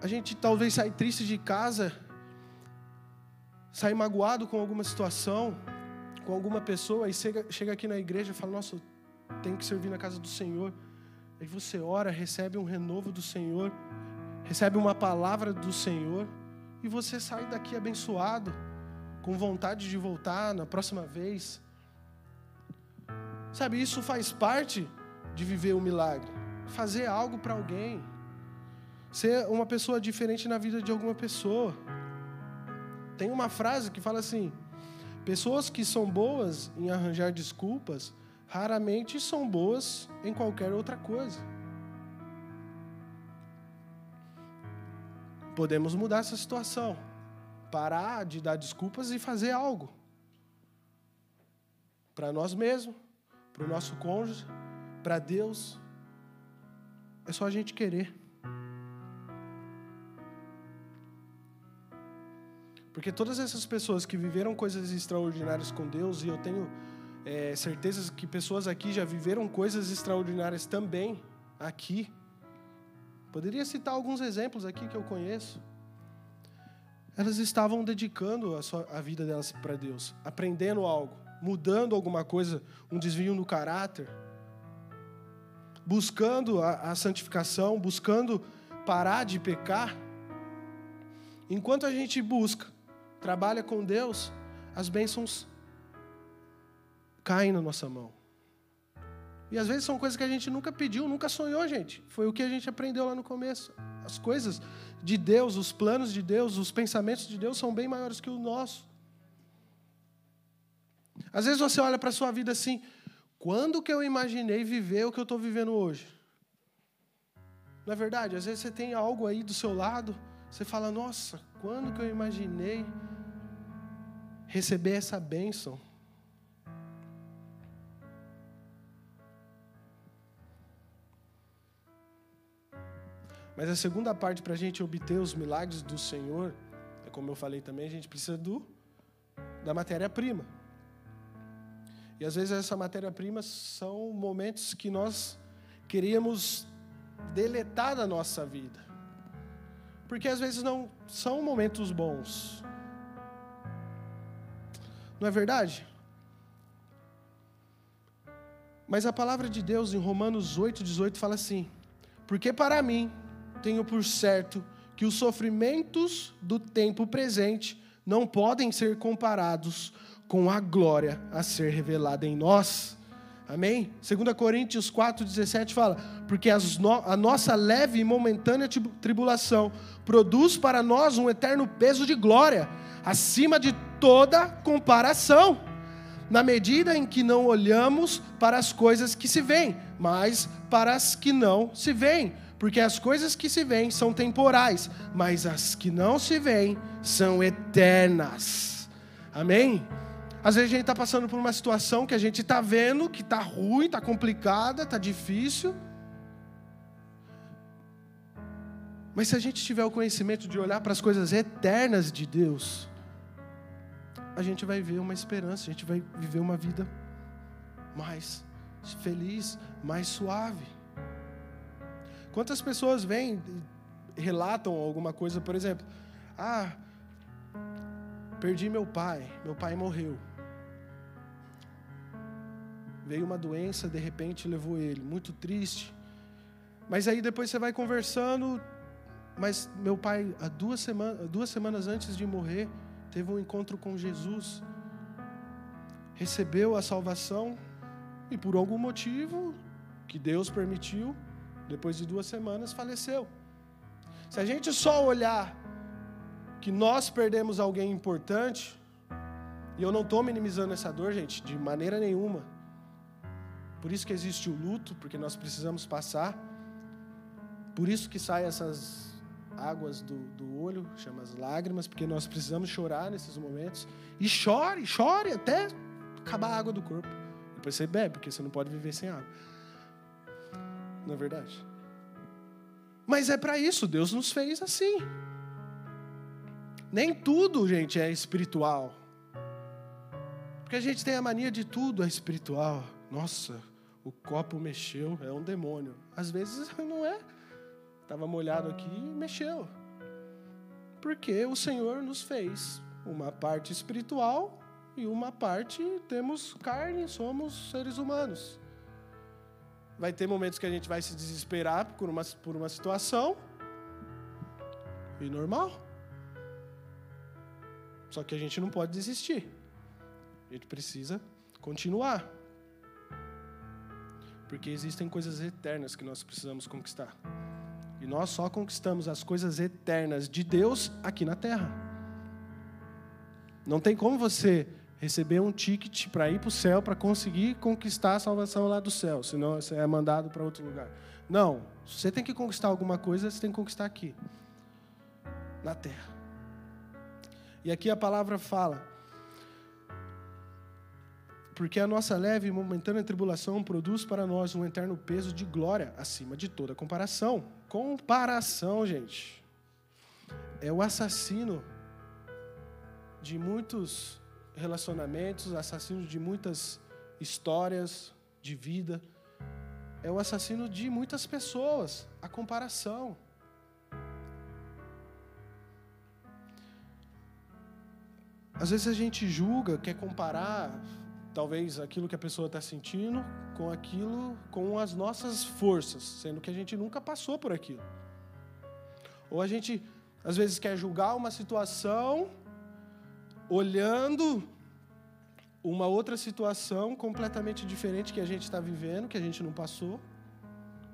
a gente talvez sai triste de casa, sai magoado com alguma situação, com alguma pessoa, e chega, chega aqui na igreja e fala: Nossa, tenho que servir na casa do Senhor. Aí você ora, recebe um renovo do Senhor, recebe uma palavra do Senhor, e você sai daqui abençoado, com vontade de voltar na próxima vez. Sabe, isso faz parte de viver o milagre. Fazer algo para alguém ser uma pessoa diferente na vida de alguma pessoa. Tem uma frase que fala assim: pessoas que são boas em arranjar desculpas raramente são boas em qualquer outra coisa. Podemos mudar essa situação, parar de dar desculpas e fazer algo para nós mesmos, para o nosso cônjuge, para Deus. É só a gente querer. Porque todas essas pessoas que viveram coisas extraordinárias com Deus, e eu tenho é, certeza que pessoas aqui já viveram coisas extraordinárias também, aqui. Poderia citar alguns exemplos aqui que eu conheço. Elas estavam dedicando a, sua, a vida delas para Deus, aprendendo algo, mudando alguma coisa, um desvio no caráter, buscando a, a santificação, buscando parar de pecar. Enquanto a gente busca trabalha com Deus, as bênçãos caem na nossa mão. E às vezes são coisas que a gente nunca pediu, nunca sonhou, gente. Foi o que a gente aprendeu lá no começo. As coisas de Deus, os planos de Deus, os pensamentos de Deus são bem maiores que o nosso. Às vezes você olha para a sua vida assim, quando que eu imaginei viver o que eu estou vivendo hoje? Não é verdade? Às vezes você tem algo aí do seu lado, você fala, nossa, quando que eu imaginei receber essa bênção? Mas a segunda parte para a gente obter os milagres do Senhor, é como eu falei também, a gente precisa do da matéria-prima. E às vezes essa matéria-prima são momentos que nós queríamos deletar da nossa vida. Porque às vezes não são momentos bons. Não é verdade? Mas a palavra de Deus em Romanos 8, 18 fala assim: Porque para mim tenho por certo que os sofrimentos do tempo presente não podem ser comparados com a glória a ser revelada em nós. Amém? 2 Coríntios 4,17 fala: Porque no, a nossa leve e momentânea tribulação produz para nós um eterno peso de glória, acima de toda comparação, na medida em que não olhamos para as coisas que se veem, mas para as que não se veem. Porque as coisas que se veem são temporais, mas as que não se veem são eternas. Amém? Às vezes a gente está passando por uma situação que a gente está vendo que está ruim, está complicada, está difícil. Mas se a gente tiver o conhecimento de olhar para as coisas eternas de Deus, a gente vai ver uma esperança, a gente vai viver uma vida mais feliz, mais suave. Quantas pessoas vêm relatam alguma coisa, por exemplo, ah, perdi meu pai, meu pai morreu veio uma doença, de repente levou ele, muito triste. Mas aí depois você vai conversando, mas meu pai, há duas semanas, duas semanas antes de morrer, teve um encontro com Jesus. recebeu a salvação e por algum motivo que Deus permitiu, depois de duas semanas faleceu. Se a gente só olhar que nós perdemos alguém importante, e eu não estou minimizando essa dor, gente, de maneira nenhuma. Por isso que existe o luto, porque nós precisamos passar. Por isso que saem essas águas do, do olho, chama as lágrimas, porque nós precisamos chorar nesses momentos. E chore, chore até acabar a água do corpo. Depois você bebe, porque você não pode viver sem água. Não é verdade? Mas é para isso, Deus nos fez assim. Nem tudo, gente, é espiritual. Porque a gente tem a mania de tudo é espiritual. Nossa, o copo mexeu, é um demônio. Às vezes não é. Estava molhado aqui e mexeu. Porque o Senhor nos fez uma parte espiritual e uma parte temos carne, somos seres humanos. Vai ter momentos que a gente vai se desesperar por uma, por uma situação. E normal. Só que a gente não pode desistir. A gente precisa continuar. Porque existem coisas eternas que nós precisamos conquistar. E nós só conquistamos as coisas eternas de Deus aqui na terra. Não tem como você receber um ticket para ir para o céu para conseguir conquistar a salvação lá do céu, senão você é mandado para outro lugar. Não, se você tem que conquistar alguma coisa, você tem que conquistar aqui, na terra. E aqui a palavra fala: porque a nossa leve e momentânea tribulação produz para nós um eterno peso de glória acima de toda comparação. Comparação, gente, é o assassino de muitos relacionamentos, assassino de muitas histórias de vida. É o assassino de muitas pessoas, a comparação. Às vezes a gente julga, quer comparar, talvez aquilo que a pessoa está sentindo com aquilo, com as nossas forças, sendo que a gente nunca passou por aquilo. Ou a gente, às vezes, quer julgar uma situação olhando uma outra situação completamente diferente que a gente está vivendo, que a gente não passou,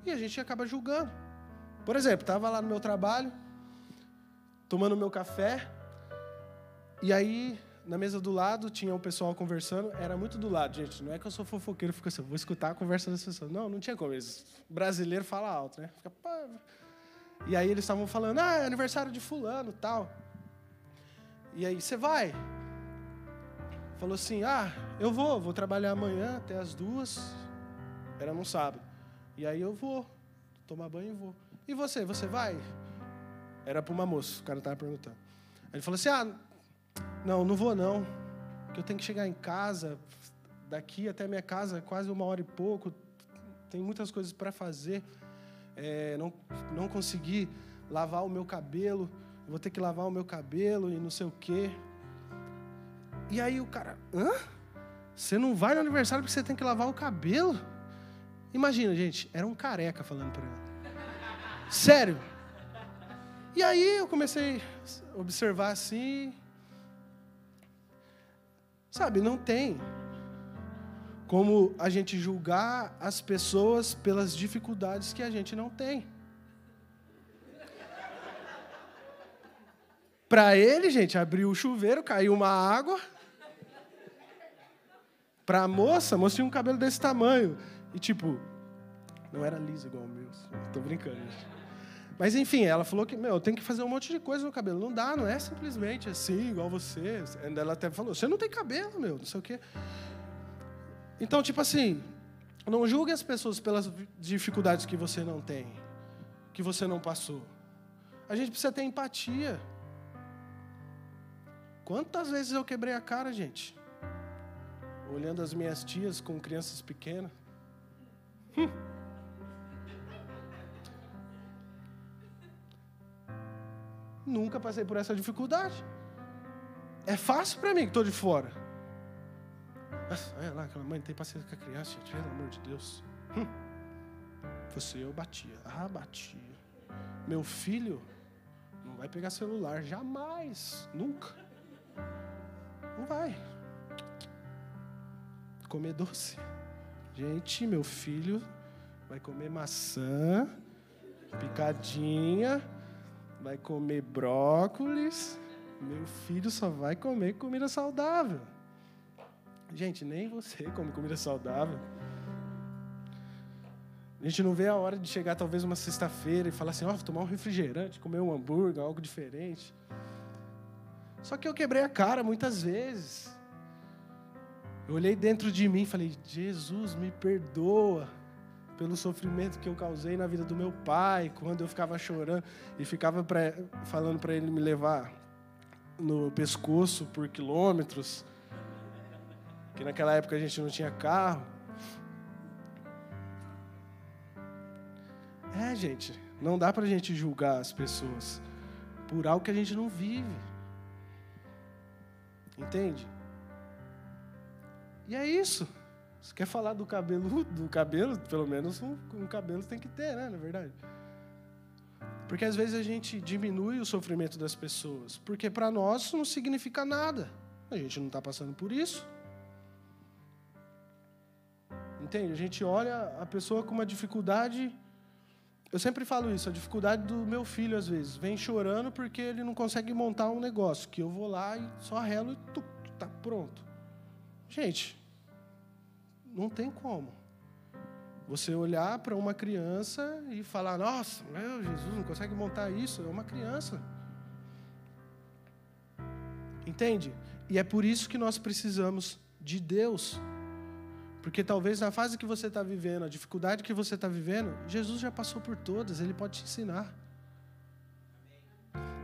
e a gente acaba julgando. Por exemplo, estava lá no meu trabalho, tomando meu café, e aí na mesa do lado tinha um pessoal conversando, era muito do lado, gente. Não é que eu sou fofoqueiro, fico assim, vou escutar a conversa das pessoas. Não, não tinha como. Eles, brasileiro fala alto, né? Fica, e aí eles estavam falando, ah, é aniversário de fulano, tal. E aí, você vai? Falou assim, ah, eu vou, vou trabalhar amanhã até as duas. Era num sábado. E aí eu vou, tomar banho e vou. E você, você vai? Era para uma moça, o cara estava perguntando. Aí ele falou assim, ah, não, não vou não. Porque eu tenho que chegar em casa, daqui até minha casa, quase uma hora e pouco. Tem muitas coisas para fazer. É, não, não consegui lavar o meu cabelo. Vou ter que lavar o meu cabelo e não sei o quê. E aí o cara, hã? Você não vai no aniversário porque você tem que lavar o cabelo? Imagina, gente, era um careca falando para ela. Sério. E aí eu comecei a observar assim, Sabe, não tem como a gente julgar as pessoas pelas dificuldades que a gente não tem. Para ele, gente, abriu o chuveiro, caiu uma água. Para a moça, a moça tinha um cabelo desse tamanho. E tipo, não era liso igual o meu. Tô brincando, gente. Mas enfim, ela falou que, meu, tem que fazer um monte de coisa no cabelo. Não dá, não é simplesmente assim, igual você. Ela até falou, você não tem cabelo, meu, não sei o quê. Então, tipo assim, não julgue as pessoas pelas dificuldades que você não tem, que você não passou. A gente precisa ter empatia. Quantas vezes eu quebrei a cara, gente? Olhando as minhas tias com crianças pequenas. Hum. Nunca passei por essa dificuldade. É fácil para mim que estou de fora. olha lá, aquela mãe tem paciência com a criança, gente, pelo amor de Deus. Hum. Você eu batia. Ah, batia. Meu filho não vai pegar celular, jamais, nunca. Não vai. comer doce. Gente, meu filho vai comer maçã, picadinha, vai comer brócolis. Meu filho só vai comer comida saudável. Gente, nem você come comida saudável. A gente não vê a hora de chegar talvez uma sexta-feira e falar assim, ó, oh, tomar um refrigerante, comer um hambúrguer, algo diferente. Só que eu quebrei a cara muitas vezes. Eu olhei dentro de mim e falei: Jesus, me perdoa pelo sofrimento que eu causei na vida do meu pai, quando eu ficava chorando e ficava pra, falando para ele me levar no pescoço por quilômetros, que naquela época a gente não tinha carro. É, gente, não dá para a gente julgar as pessoas por algo que a gente não vive. Entende? E é isso. Você quer falar do cabelo, do cabelo, pelo menos um, um cabelo tem que ter, né? Na verdade. Porque às vezes a gente diminui o sofrimento das pessoas, porque para nós não significa nada. A gente não está passando por isso. Entende? A gente olha a pessoa com uma dificuldade. Eu sempre falo isso, a dificuldade do meu filho, às vezes. Vem chorando porque ele não consegue montar um negócio, que eu vou lá e só relo e tu, tá pronto. Gente, não tem como. Você olhar para uma criança e falar: Nossa, meu Jesus, não consegue montar isso. É uma criança. Entende? E é por isso que nós precisamos de Deus. Porque talvez na fase que você está vivendo, a dificuldade que você está vivendo, Jesus já passou por todas, Ele pode te ensinar.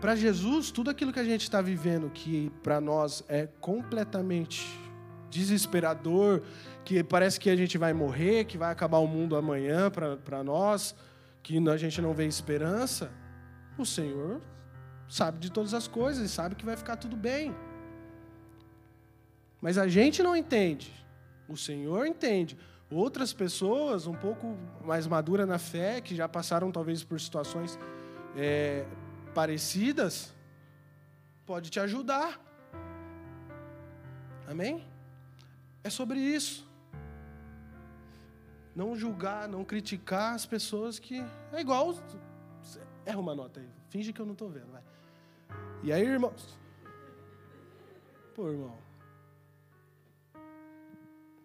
Para Jesus, tudo aquilo que a gente está vivendo, que para nós é completamente desesperador, que parece que a gente vai morrer, que vai acabar o mundo amanhã para nós, que a gente não vê esperança, o Senhor sabe de todas as coisas e sabe que vai ficar tudo bem. Mas a gente não entende. O Senhor entende. Outras pessoas, um pouco mais maduras na fé, que já passaram talvez por situações é, parecidas, pode te ajudar. Amém? É sobre isso. Não julgar, não criticar as pessoas que. É igual. Erra uma nota aí. Finge que eu não estou vendo. Vai. E aí, irmãos? Pô, irmão.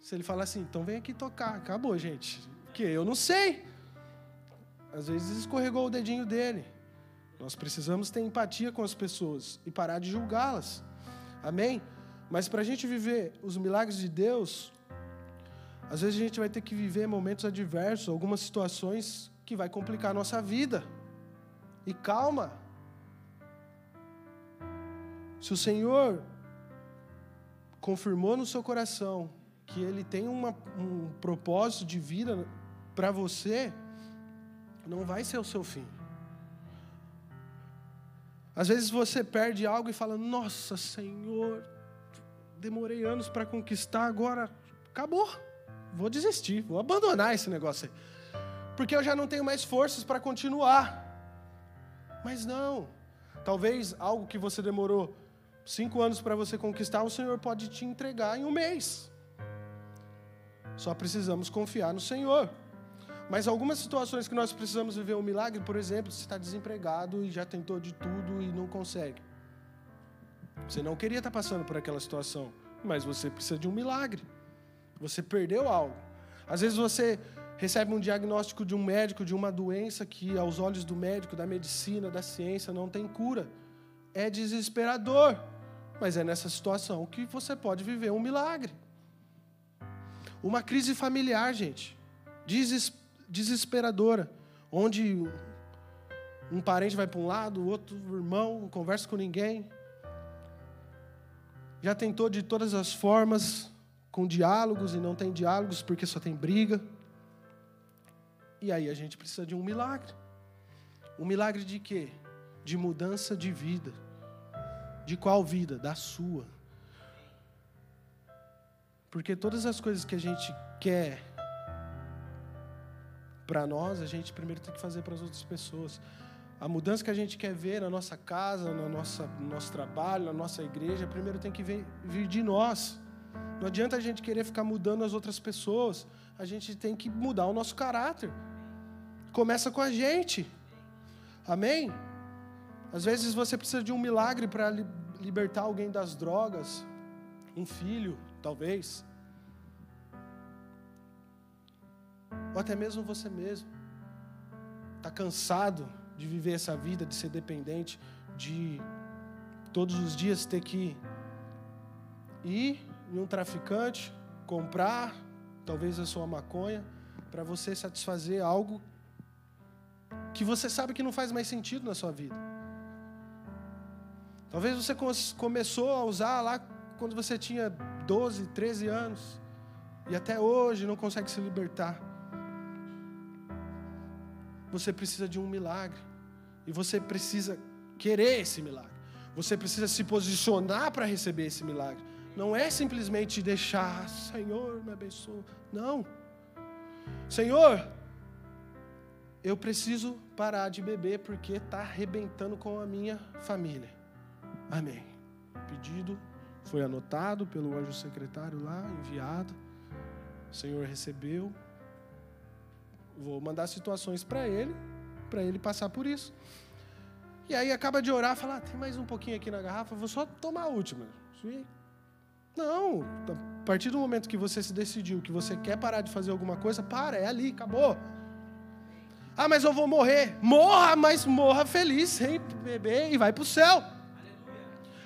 Se ele falar assim, então vem aqui tocar. Acabou, gente. Porque eu não sei. Às vezes escorregou o dedinho dele. Nós precisamos ter empatia com as pessoas e parar de julgá-las. Amém? Mas para a gente viver os milagres de Deus, às vezes a gente vai ter que viver momentos adversos, algumas situações que vai complicar a nossa vida. E calma. Se o Senhor confirmou no seu coração que Ele tem uma, um propósito de vida para você, não vai ser o seu fim. Às vezes você perde algo e fala: Nossa, Senhor, demorei anos para conquistar, agora acabou. Vou desistir, vou abandonar esse negócio aí. Porque eu já não tenho mais forças para continuar. Mas não. Talvez algo que você demorou cinco anos para você conquistar, o Senhor pode te entregar em um mês. Só precisamos confiar no Senhor. Mas algumas situações que nós precisamos viver um milagre, por exemplo, você está desempregado e já tentou de tudo e não consegue. Você não queria estar passando por aquela situação, mas você precisa de um milagre. Você perdeu algo. Às vezes você recebe um diagnóstico de um médico de uma doença que, aos olhos do médico, da medicina, da ciência, não tem cura. É desesperador. Mas é nessa situação que você pode viver um milagre. Uma crise familiar, gente, desesperadora, onde um parente vai para um lado, o outro irmão não conversa com ninguém, já tentou de todas as formas, com diálogos e não tem diálogos porque só tem briga. E aí a gente precisa de um milagre. Um milagre de quê? De mudança de vida. De qual vida? Da sua. Porque todas as coisas que a gente quer para nós, a gente primeiro tem que fazer para as outras pessoas. A mudança que a gente quer ver na nossa casa, na nossa, no nosso trabalho, na nossa igreja, primeiro tem que vir, vir de nós. Não adianta a gente querer ficar mudando as outras pessoas. A gente tem que mudar o nosso caráter. Começa com a gente. Amém? Às vezes você precisa de um milagre para libertar alguém das drogas, um filho, talvez. Ou até mesmo você mesmo. Está cansado de viver essa vida, de ser dependente, de todos os dias ter que ir em um traficante, comprar, talvez a sua maconha, para você satisfazer algo que você sabe que não faz mais sentido na sua vida. Talvez você começou a usar lá quando você tinha 12, 13 anos e até hoje não consegue se libertar. Você precisa de um milagre e você precisa querer esse milagre. Você precisa se posicionar para receber esse milagre. Não é simplesmente deixar, Senhor, me abençoe. Não. Senhor, eu preciso parar de beber porque está arrebentando com a minha família. Amém. Pedido foi anotado pelo anjo secretário lá, enviado. O Senhor recebeu. Vou mandar situações para ele, para ele passar por isso. E aí acaba de orar, fala, ah, tem mais um pouquinho aqui na garrafa, vou só tomar a última. Não, a partir do momento que você se decidiu que você quer parar de fazer alguma coisa, para, é ali, acabou. Ah, mas eu vou morrer. Morra, mas morra feliz, sem beber e vai para o céu.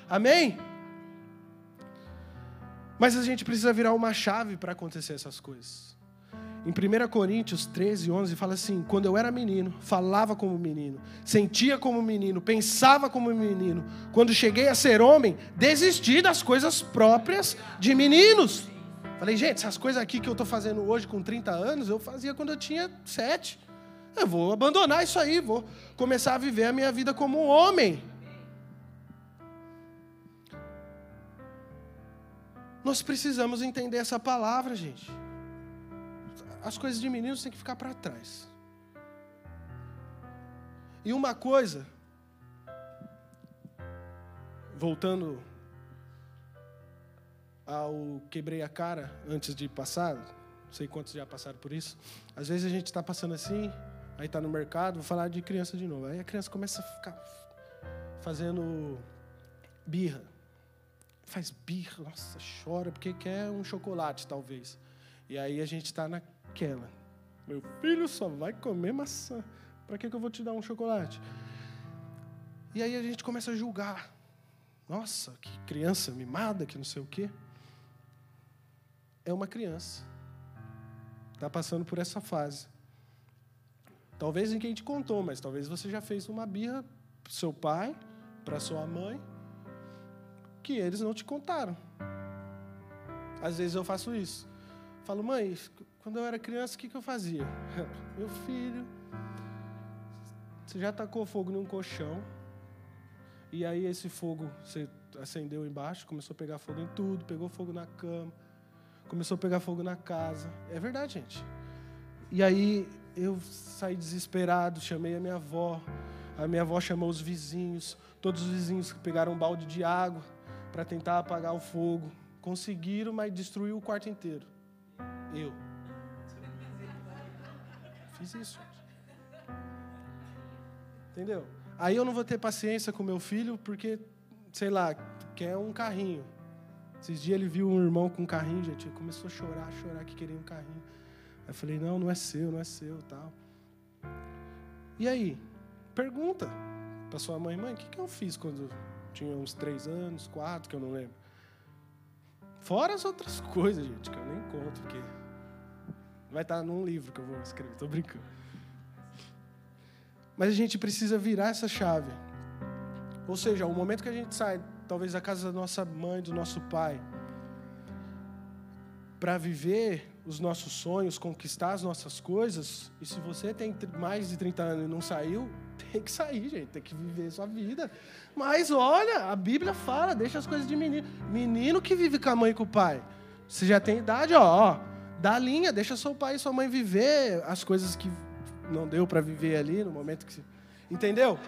Amém? Mas a gente precisa virar uma chave para acontecer essas coisas. Em 1 Coríntios 13, 11, fala assim: Quando eu era menino, falava como menino, sentia como menino, pensava como menino. Quando cheguei a ser homem, desisti das coisas próprias de meninos. Falei, gente, essas coisas aqui que eu estou fazendo hoje com 30 anos, eu fazia quando eu tinha 7. Eu vou abandonar isso aí, vou começar a viver a minha vida como homem. Nós precisamos entender essa palavra, gente as coisas de meninos têm que ficar para trás. E uma coisa, voltando ao quebrei a cara antes de passar, não sei quantos já passaram por isso. Às vezes a gente está passando assim, aí está no mercado, vou falar de criança de novo. Aí a criança começa a ficar fazendo birra. Faz birra, nossa, chora porque quer um chocolate, talvez. E aí a gente está na, aquela. Meu filho só vai comer maçã. Para que, que eu vou te dar um chocolate? E aí a gente começa a julgar. Nossa, que criança mimada, que não sei o quê. É uma criança. Está passando por essa fase. Talvez quem te contou, mas talvez você já fez uma birra para seu pai, para sua mãe, que eles não te contaram. Às vezes eu faço isso. Falo, mãe, quando eu era criança, o que, que eu fazia? Meu filho, você já tacou fogo num colchão, e aí esse fogo você acendeu embaixo, começou a pegar fogo em tudo, pegou fogo na cama, começou a pegar fogo na casa. É verdade, gente. E aí eu saí desesperado, chamei a minha avó, a minha avó chamou os vizinhos, todos os vizinhos pegaram um balde de água para tentar apagar o fogo. Conseguiram, mas destruiu o quarto inteiro. Eu. Fiz isso. Entendeu? Aí eu não vou ter paciência com meu filho porque, sei lá, quer um carrinho. Esses dias ele viu um irmão com um carrinho, gente, começou a chorar, chorar que queria um carrinho. Aí eu falei, não, não é seu, não é seu, tal. E aí? Pergunta para sua mãe, mãe, o que, que eu fiz quando tinha uns três anos, quatro, que eu não lembro. Fora as outras coisas, gente, que eu nem conto, porque Vai estar num livro que eu vou escrever, estou brincando. Mas a gente precisa virar essa chave. Ou seja, o momento que a gente sai, talvez da casa da nossa mãe, do nosso pai, para viver os nossos sonhos, conquistar as nossas coisas, e se você tem mais de 30 anos e não saiu, tem que sair, gente, tem que viver sua vida. Mas olha, a Bíblia fala, deixa as coisas de menino. Menino que vive com a mãe e com o pai. Você já tem idade, ó, ó dá linha, deixa seu pai e sua mãe viver as coisas que não deu para viver ali no momento que. Entendeu?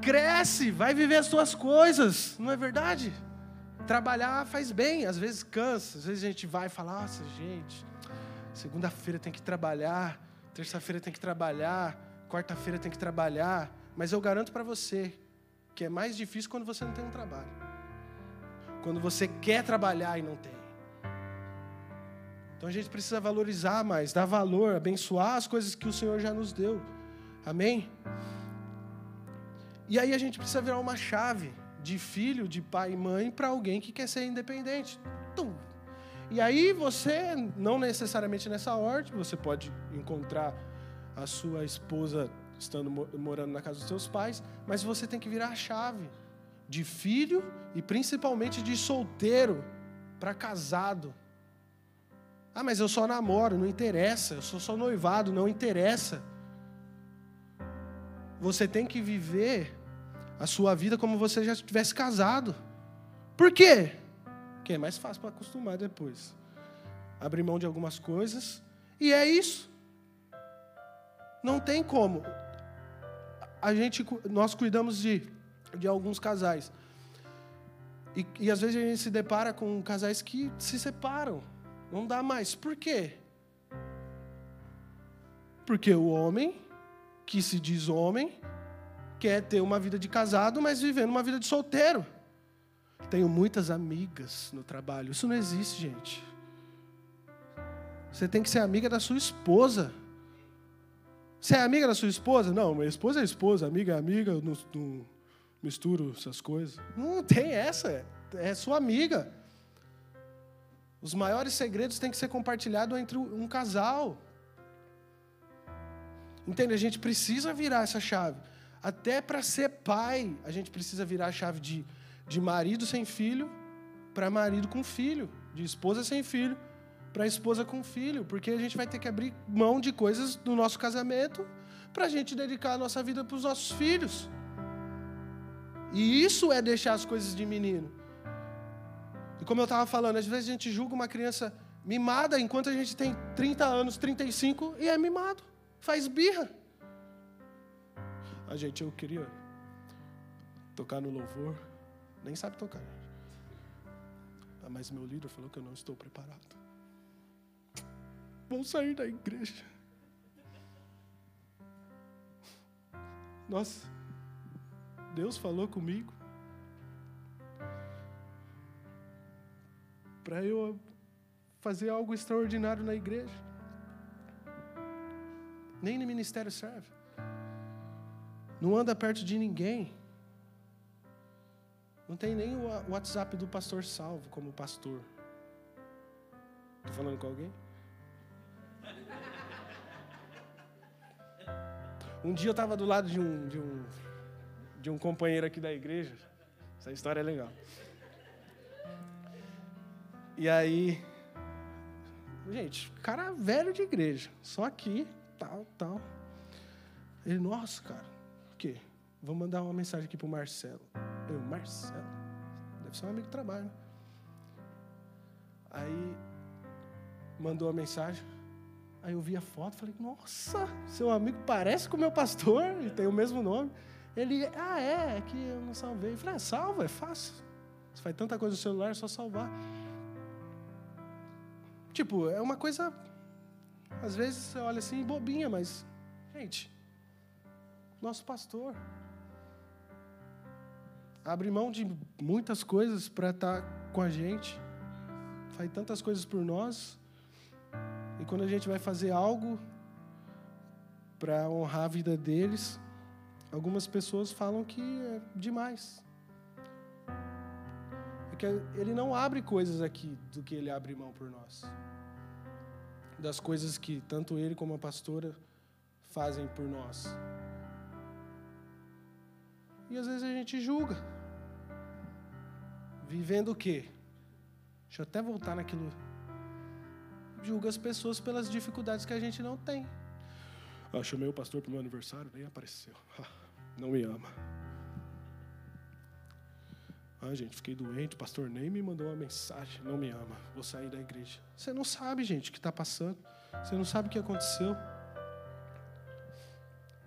Cresce, vai viver as suas coisas, não é verdade? trabalhar faz bem, às vezes cansa, às vezes a gente vai e fala, nossa, gente, segunda-feira tem que trabalhar, terça-feira tem que trabalhar, quarta-feira tem que trabalhar, mas eu garanto para você que é mais difícil quando você não tem um trabalho. Quando você quer trabalhar e não tem. Então a gente precisa valorizar mais, dar valor, abençoar as coisas que o Senhor já nos deu. Amém? E aí a gente precisa virar uma chave de filho, de pai e mãe para alguém que quer ser independente. Tum. E aí você, não necessariamente nessa ordem, você pode encontrar a sua esposa estando morando na casa dos seus pais, mas você tem que virar a chave de filho e principalmente de solteiro para casado. Ah, mas eu só namoro, não interessa. Eu sou só noivado, não interessa. Você tem que viver a sua vida como você já tivesse casado. Por quê? Porque é mais fácil para acostumar depois. Abrir mão de algumas coisas e é isso. Não tem como a gente, nós cuidamos de, de alguns casais. E, e às vezes a gente se depara com casais que se separam. Não dá mais. Por quê? Porque o homem, que se diz homem, quer ter uma vida de casado, mas vivendo uma vida de solteiro. Tenho muitas amigas no trabalho. Isso não existe, gente. Você tem que ser amiga da sua esposa. Você é amiga da sua esposa? Não, minha esposa é esposa, amiga é amiga, eu não, não misturo essas coisas. Não tem essa, é sua amiga. Os maiores segredos têm que ser compartilhados entre um casal. Entende? A gente precisa virar essa chave. Até para ser pai, a gente precisa virar a chave de, de marido sem filho para marido com filho, de esposa sem filho para a esposa com filho, porque a gente vai ter que abrir mão de coisas do nosso casamento para a gente dedicar a nossa vida para os nossos filhos. E isso é deixar as coisas de menino. E como eu estava falando, às vezes a gente julga uma criança mimada enquanto a gente tem 30 anos, 35 e é mimado, faz birra. A gente, eu queria tocar no louvor, nem sabe tocar. Ah, mas meu líder falou que eu não estou preparado vão sair da igreja. Nossa, Deus falou comigo para eu fazer algo extraordinário na igreja. Nem no ministério serve. Não anda perto de ninguém. Não tem nem o WhatsApp do pastor salvo como pastor. Estou falando com alguém? Um dia eu estava do lado de um, de, um, de um companheiro aqui da igreja. Essa história é legal. E aí, gente, cara velho de igreja, só aqui, tal, tal. Ele, nossa, cara, o quê? Vou mandar uma mensagem aqui pro Marcelo. Eu, Marcelo? Deve ser um amigo de trabalho, né? Aí, mandou a mensagem. Aí eu vi a foto falei, nossa, seu amigo parece com o meu pastor e tem o mesmo nome. Ele, ah, é, é que eu não salvei. Eu falei, ah, salva, é fácil. Você faz tanta coisa no celular, é só salvar. Tipo, é uma coisa, às vezes você olha assim, bobinha, mas, gente, nosso pastor abre mão de muitas coisas para estar tá com a gente, faz tantas coisas por nós. E quando a gente vai fazer algo para honrar a vida deles, algumas pessoas falam que é demais. É ele não abre coisas aqui do que ele abre mão por nós. Das coisas que tanto ele como a pastora fazem por nós. E às vezes a gente julga. Vivendo o quê? Deixa eu até voltar naquilo julga as pessoas pelas dificuldades que a gente não tem. Ah, chamei o pastor para o meu aniversário, nem apareceu. Ah, não me ama. Ah, gente, fiquei doente, o pastor nem me mandou uma mensagem, não me ama, vou sair da igreja. Você não sabe, gente, o que está passando. Você não sabe o que aconteceu.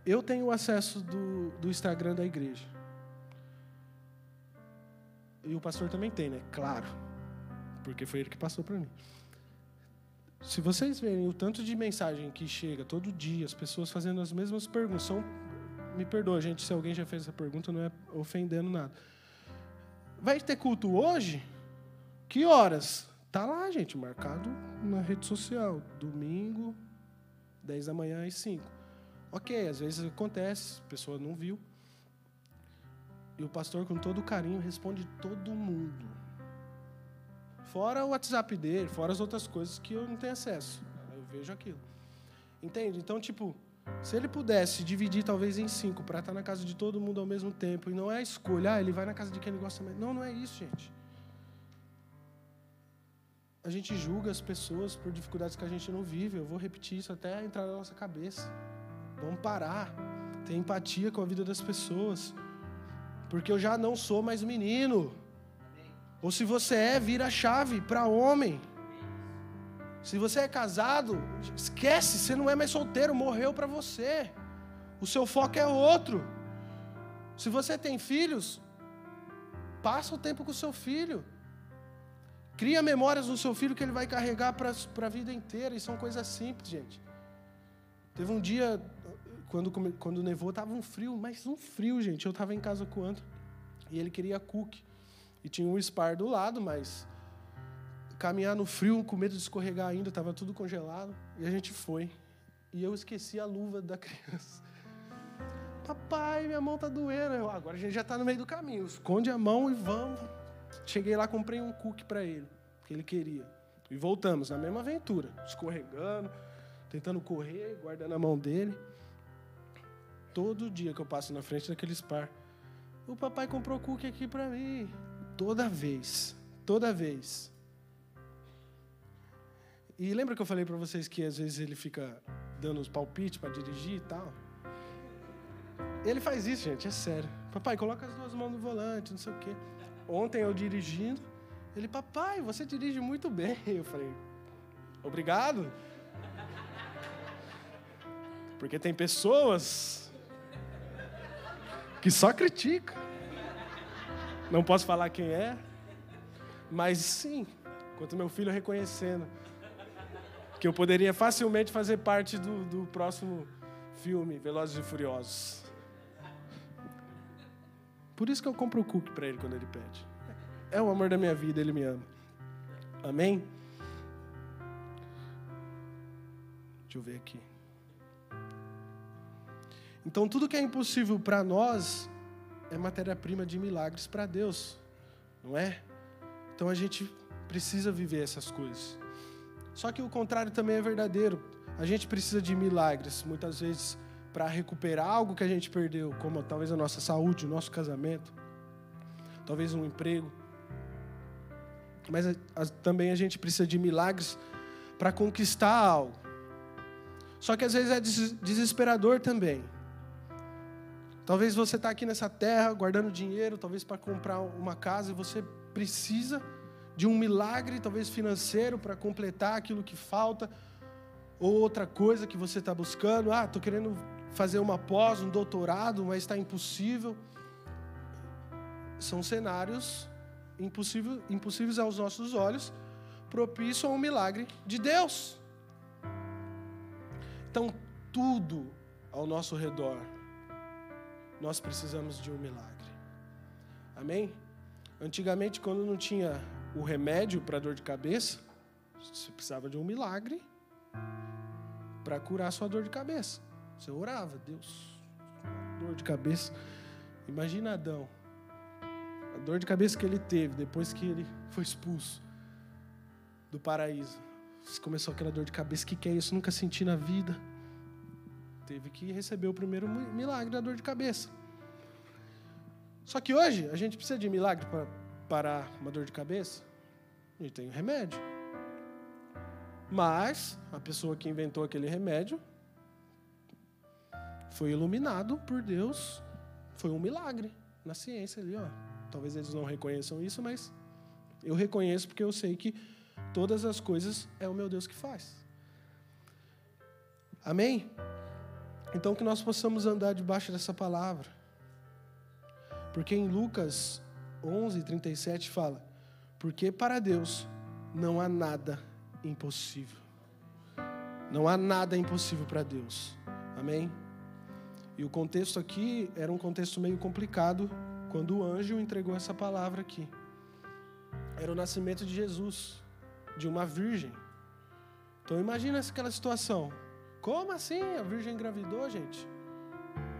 Eu tenho acesso do, do Instagram da igreja. e o pastor também tem, né? Claro. Porque foi ele que passou para mim. Se vocês verem o tanto de mensagem que chega todo dia, as pessoas fazendo as mesmas perguntas, são, me perdoa, gente, se alguém já fez essa pergunta, não é ofendendo nada. Vai ter culto hoje? Que horas? Tá lá, gente, marcado na rede social. Domingo, 10 da manhã e 5. Ok, às vezes acontece, a pessoa não viu. E o pastor, com todo carinho, responde todo mundo. Fora o WhatsApp dele, fora as outras coisas que eu não tenho acesso. Eu vejo aquilo. Entende? Então, tipo, se ele pudesse dividir talvez em cinco para estar na casa de todo mundo ao mesmo tempo, e não é escolha, ah, ele vai na casa de quem ele gosta mais. Não, não é isso, gente. A gente julga as pessoas por dificuldades que a gente não vive. Eu vou repetir isso até entrar na nossa cabeça. Vamos parar. Ter empatia com a vida das pessoas. Porque eu já não sou mais menino. Ou se você é, vira chave para homem. Se você é casado, esquece, você não é mais solteiro, morreu para você. O seu foco é outro. Se você tem filhos, passa o tempo com o seu filho. Cria memórias no seu filho que ele vai carregar para a vida inteira. E são coisas simples, gente. Teve um dia, quando, quando nevou, estava um frio, mas um frio, gente. Eu estava em casa com o Antônio e ele queria cookie. E tinha um spar do lado, mas caminhar no frio, com medo de escorregar ainda, estava tudo congelado. E a gente foi. E eu esqueci a luva da criança. Papai, minha mão tá doendo. Eu, agora a gente já está no meio do caminho. Esconde a mão e vamos. Cheguei lá, comprei um cookie para ele, que ele queria. E voltamos na mesma aventura, escorregando, tentando correr, guardando a mão dele. Todo dia que eu passo na frente daquele spar, o papai comprou cookie aqui para mim. Toda vez. Toda vez. E lembra que eu falei para vocês que às vezes ele fica dando os palpites para dirigir e tal? Ele faz isso, gente, é sério. Papai, coloca as duas mãos no volante, não sei o quê. Ontem eu dirigindo, ele, papai, você dirige muito bem. Eu falei, obrigado. Porque tem pessoas que só criticam. Não posso falar quem é, mas sim, quanto meu filho reconhecendo que eu poderia facilmente fazer parte do, do próximo filme, Velozes e Furiosos. Por isso que eu compro o cookie para ele quando ele pede. É o amor da minha vida, ele me ama. Amém? Deixa eu ver aqui. Então, tudo que é impossível para nós é matéria-prima de milagres para Deus, não é? Então a gente precisa viver essas coisas. Só que o contrário também é verdadeiro. A gente precisa de milagres, muitas vezes, para recuperar algo que a gente perdeu, como talvez a nossa saúde, o nosso casamento, talvez um emprego. Mas a, a, também a gente precisa de milagres para conquistar algo. Só que às vezes é desesperador também. Talvez você está aqui nessa terra guardando dinheiro, talvez para comprar uma casa, e você precisa de um milagre, talvez financeiro, para completar aquilo que falta, ou outra coisa que você está buscando. Ah, estou querendo fazer uma pós, um doutorado, mas está impossível. São cenários impossível, impossíveis aos nossos olhos, propício a um milagre de Deus. Então, tudo ao nosso redor nós precisamos de um milagre. Amém? Antigamente, quando não tinha o remédio para dor de cabeça, você precisava de um milagre para curar sua dor de cabeça. Você orava, Deus, dor de cabeça. Imagina Adão, a dor de cabeça que ele teve depois que ele foi expulso do paraíso. Começou aquela dor de cabeça, que que é isso? Nunca senti na vida teve que receber o primeiro milagre da dor de cabeça. Só que hoje a gente precisa de milagre para parar uma dor de cabeça. A gente tem um remédio. Mas a pessoa que inventou aquele remédio foi iluminado por Deus. Foi um milagre na ciência ali, ó. Talvez eles não reconheçam isso, mas eu reconheço porque eu sei que todas as coisas é o meu Deus que faz. Amém? Então, que nós possamos andar debaixo dessa palavra. Porque em Lucas 11, 37 fala: Porque para Deus não há nada impossível. Não há nada impossível para Deus. Amém? E o contexto aqui era um contexto meio complicado quando o anjo entregou essa palavra aqui. Era o nascimento de Jesus, de uma virgem. Então imagina aquela situação. Como assim? A virgem engravidou, gente?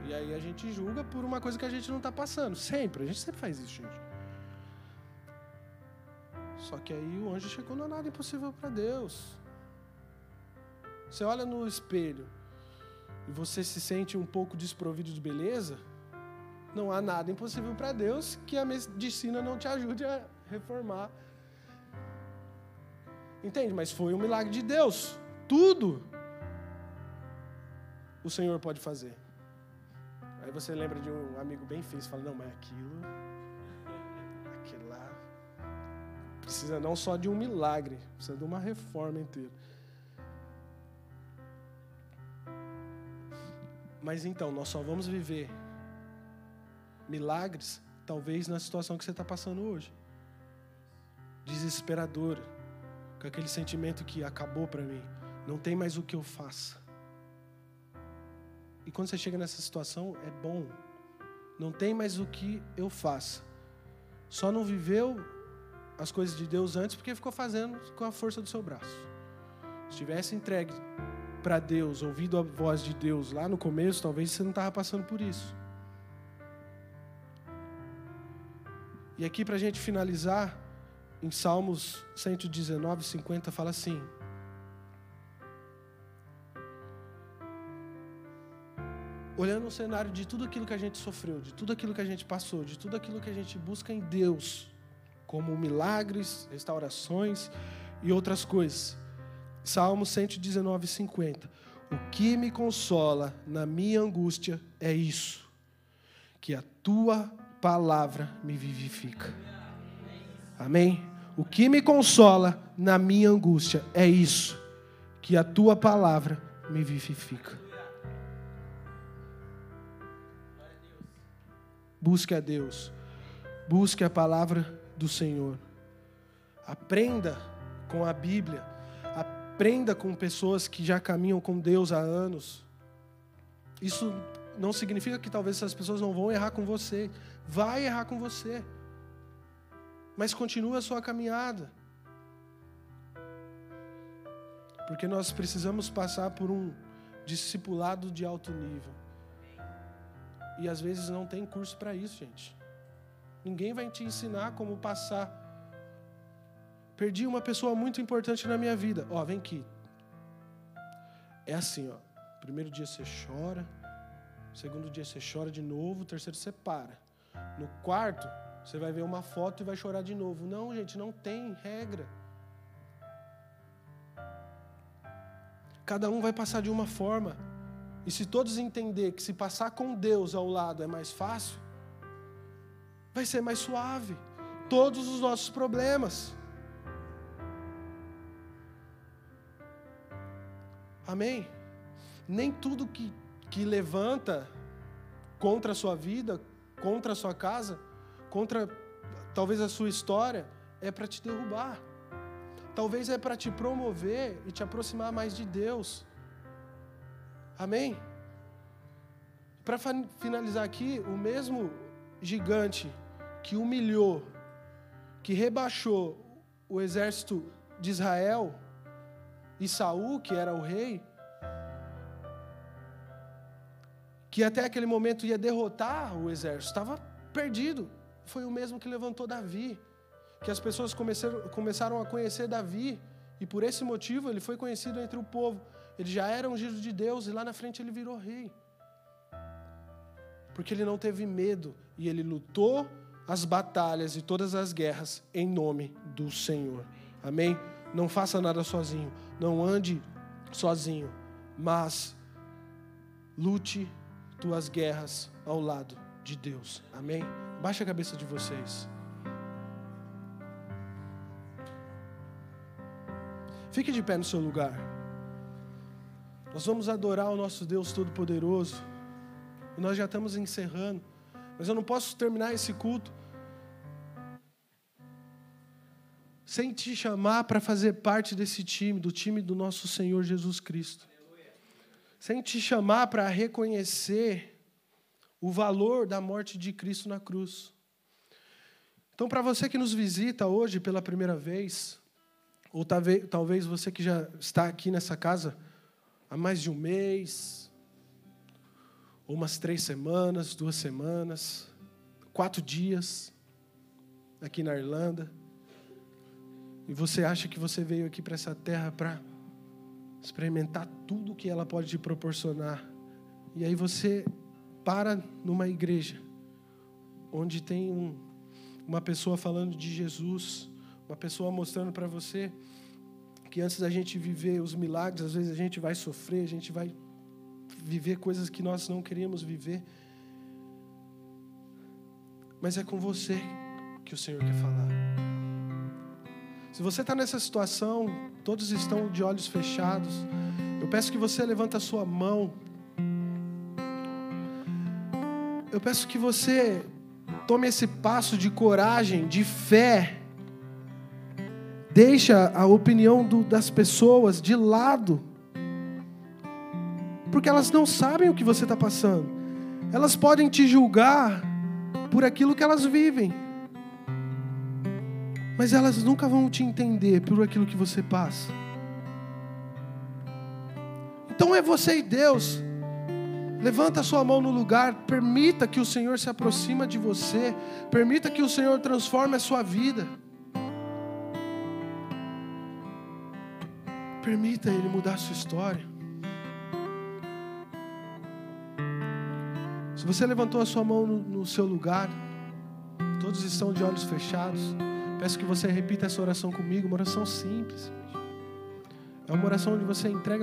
E aí a gente julga por uma coisa que a gente não está passando. Sempre, a gente sempre faz isso, gente. Só que aí o anjo chegou, não há nada impossível para Deus. Você olha no espelho e você se sente um pouco desprovido de beleza, não há nada impossível para Deus que a medicina não te ajude a reformar. Entende? Mas foi um milagre de Deus. Tudo o Senhor pode fazer. Aí você lembra de um amigo bem feliz, fala, não, mas aquilo, aquilo lá, precisa não só de um milagre, precisa de uma reforma inteira. Mas então, nós só vamos viver milagres, talvez na situação que você está passando hoje. Desesperadora, com aquele sentimento que acabou para mim, não tem mais o que eu faça. E quando você chega nessa situação, é bom. Não tem mais o que eu faça. Só não viveu as coisas de Deus antes porque ficou fazendo com a força do seu braço. Se tivesse entregue para Deus, ouvido a voz de Deus lá no começo, talvez você não estava passando por isso. E aqui para a gente finalizar, em Salmos 119, 50, fala assim: olhando o cenário de tudo aquilo que a gente sofreu, de tudo aquilo que a gente passou, de tudo aquilo que a gente busca em Deus, como milagres, restaurações e outras coisas. Salmo 119, 50. O que me consola na minha angústia é isso, que a tua palavra me vivifica. Amém? O que me consola na minha angústia é isso, que a tua palavra me vivifica. Busque a Deus. Busque a palavra do Senhor. Aprenda com a Bíblia. Aprenda com pessoas que já caminham com Deus há anos. Isso não significa que talvez essas pessoas não vão errar com você. Vai errar com você. Mas continue a sua caminhada. Porque nós precisamos passar por um discipulado de alto nível. E às vezes não tem curso para isso, gente. Ninguém vai te ensinar como passar. Perdi uma pessoa muito importante na minha vida. Ó, vem aqui. É assim, ó. Primeiro dia você chora, segundo dia você chora de novo, terceiro você para. No quarto, você vai ver uma foto e vai chorar de novo. Não, gente, não tem regra. Cada um vai passar de uma forma. E se todos entender que se passar com Deus ao lado é mais fácil, vai ser mais suave. Todos os nossos problemas. Amém? Nem tudo que, que levanta contra a sua vida, contra a sua casa, contra talvez a sua história, é para te derrubar. Talvez é para te promover e te aproximar mais de Deus. Amém? Para finalizar aqui, o mesmo gigante que humilhou, que rebaixou o exército de Israel e Saul, que era o rei, que até aquele momento ia derrotar o exército, estava perdido. Foi o mesmo que levantou Davi, que as pessoas começaram, a conhecer Davi, e por esse motivo ele foi conhecido entre o povo. Ele já era ungido de Deus e lá na frente ele virou rei. Porque ele não teve medo e ele lutou as batalhas e todas as guerras em nome do Senhor. Amém? Não faça nada sozinho, não ande sozinho, mas lute tuas guerras ao lado de Deus. Amém? Baixa a cabeça de vocês. Fique de pé no seu lugar. Nós vamos adorar o nosso Deus Todo-Poderoso. E nós já estamos encerrando. Mas eu não posso terminar esse culto sem te chamar para fazer parte desse time, do time do nosso Senhor Jesus Cristo. Sem te chamar para reconhecer o valor da morte de Cristo na cruz. Então, para você que nos visita hoje pela primeira vez, ou talvez, você que já está aqui nessa casa há mais de um mês, ou umas três semanas, duas semanas, quatro dias aqui na Irlanda, e você acha que você veio aqui para essa terra para experimentar tudo que ela pode te proporcionar, e aí você para numa igreja onde tem um, uma pessoa falando de Jesus, uma pessoa mostrando para você que antes da gente viver os milagres, às vezes a gente vai sofrer, a gente vai viver coisas que nós não queríamos viver. Mas é com você que o Senhor quer falar. Se você está nessa situação, todos estão de olhos fechados, eu peço que você levanta a sua mão. Eu peço que você tome esse passo de coragem, de fé, Deixa a opinião do, das pessoas de lado. Porque elas não sabem o que você está passando. Elas podem te julgar por aquilo que elas vivem. Mas elas nunca vão te entender por aquilo que você passa. Então é você e Deus. Levanta a sua mão no lugar, permita que o Senhor se aproxima de você, permita que o Senhor transforme a sua vida. Permita Ele mudar a sua história. Se você levantou a sua mão no, no seu lugar, todos estão de olhos fechados. Peço que você repita essa oração comigo, uma oração simples. É uma oração onde você entrega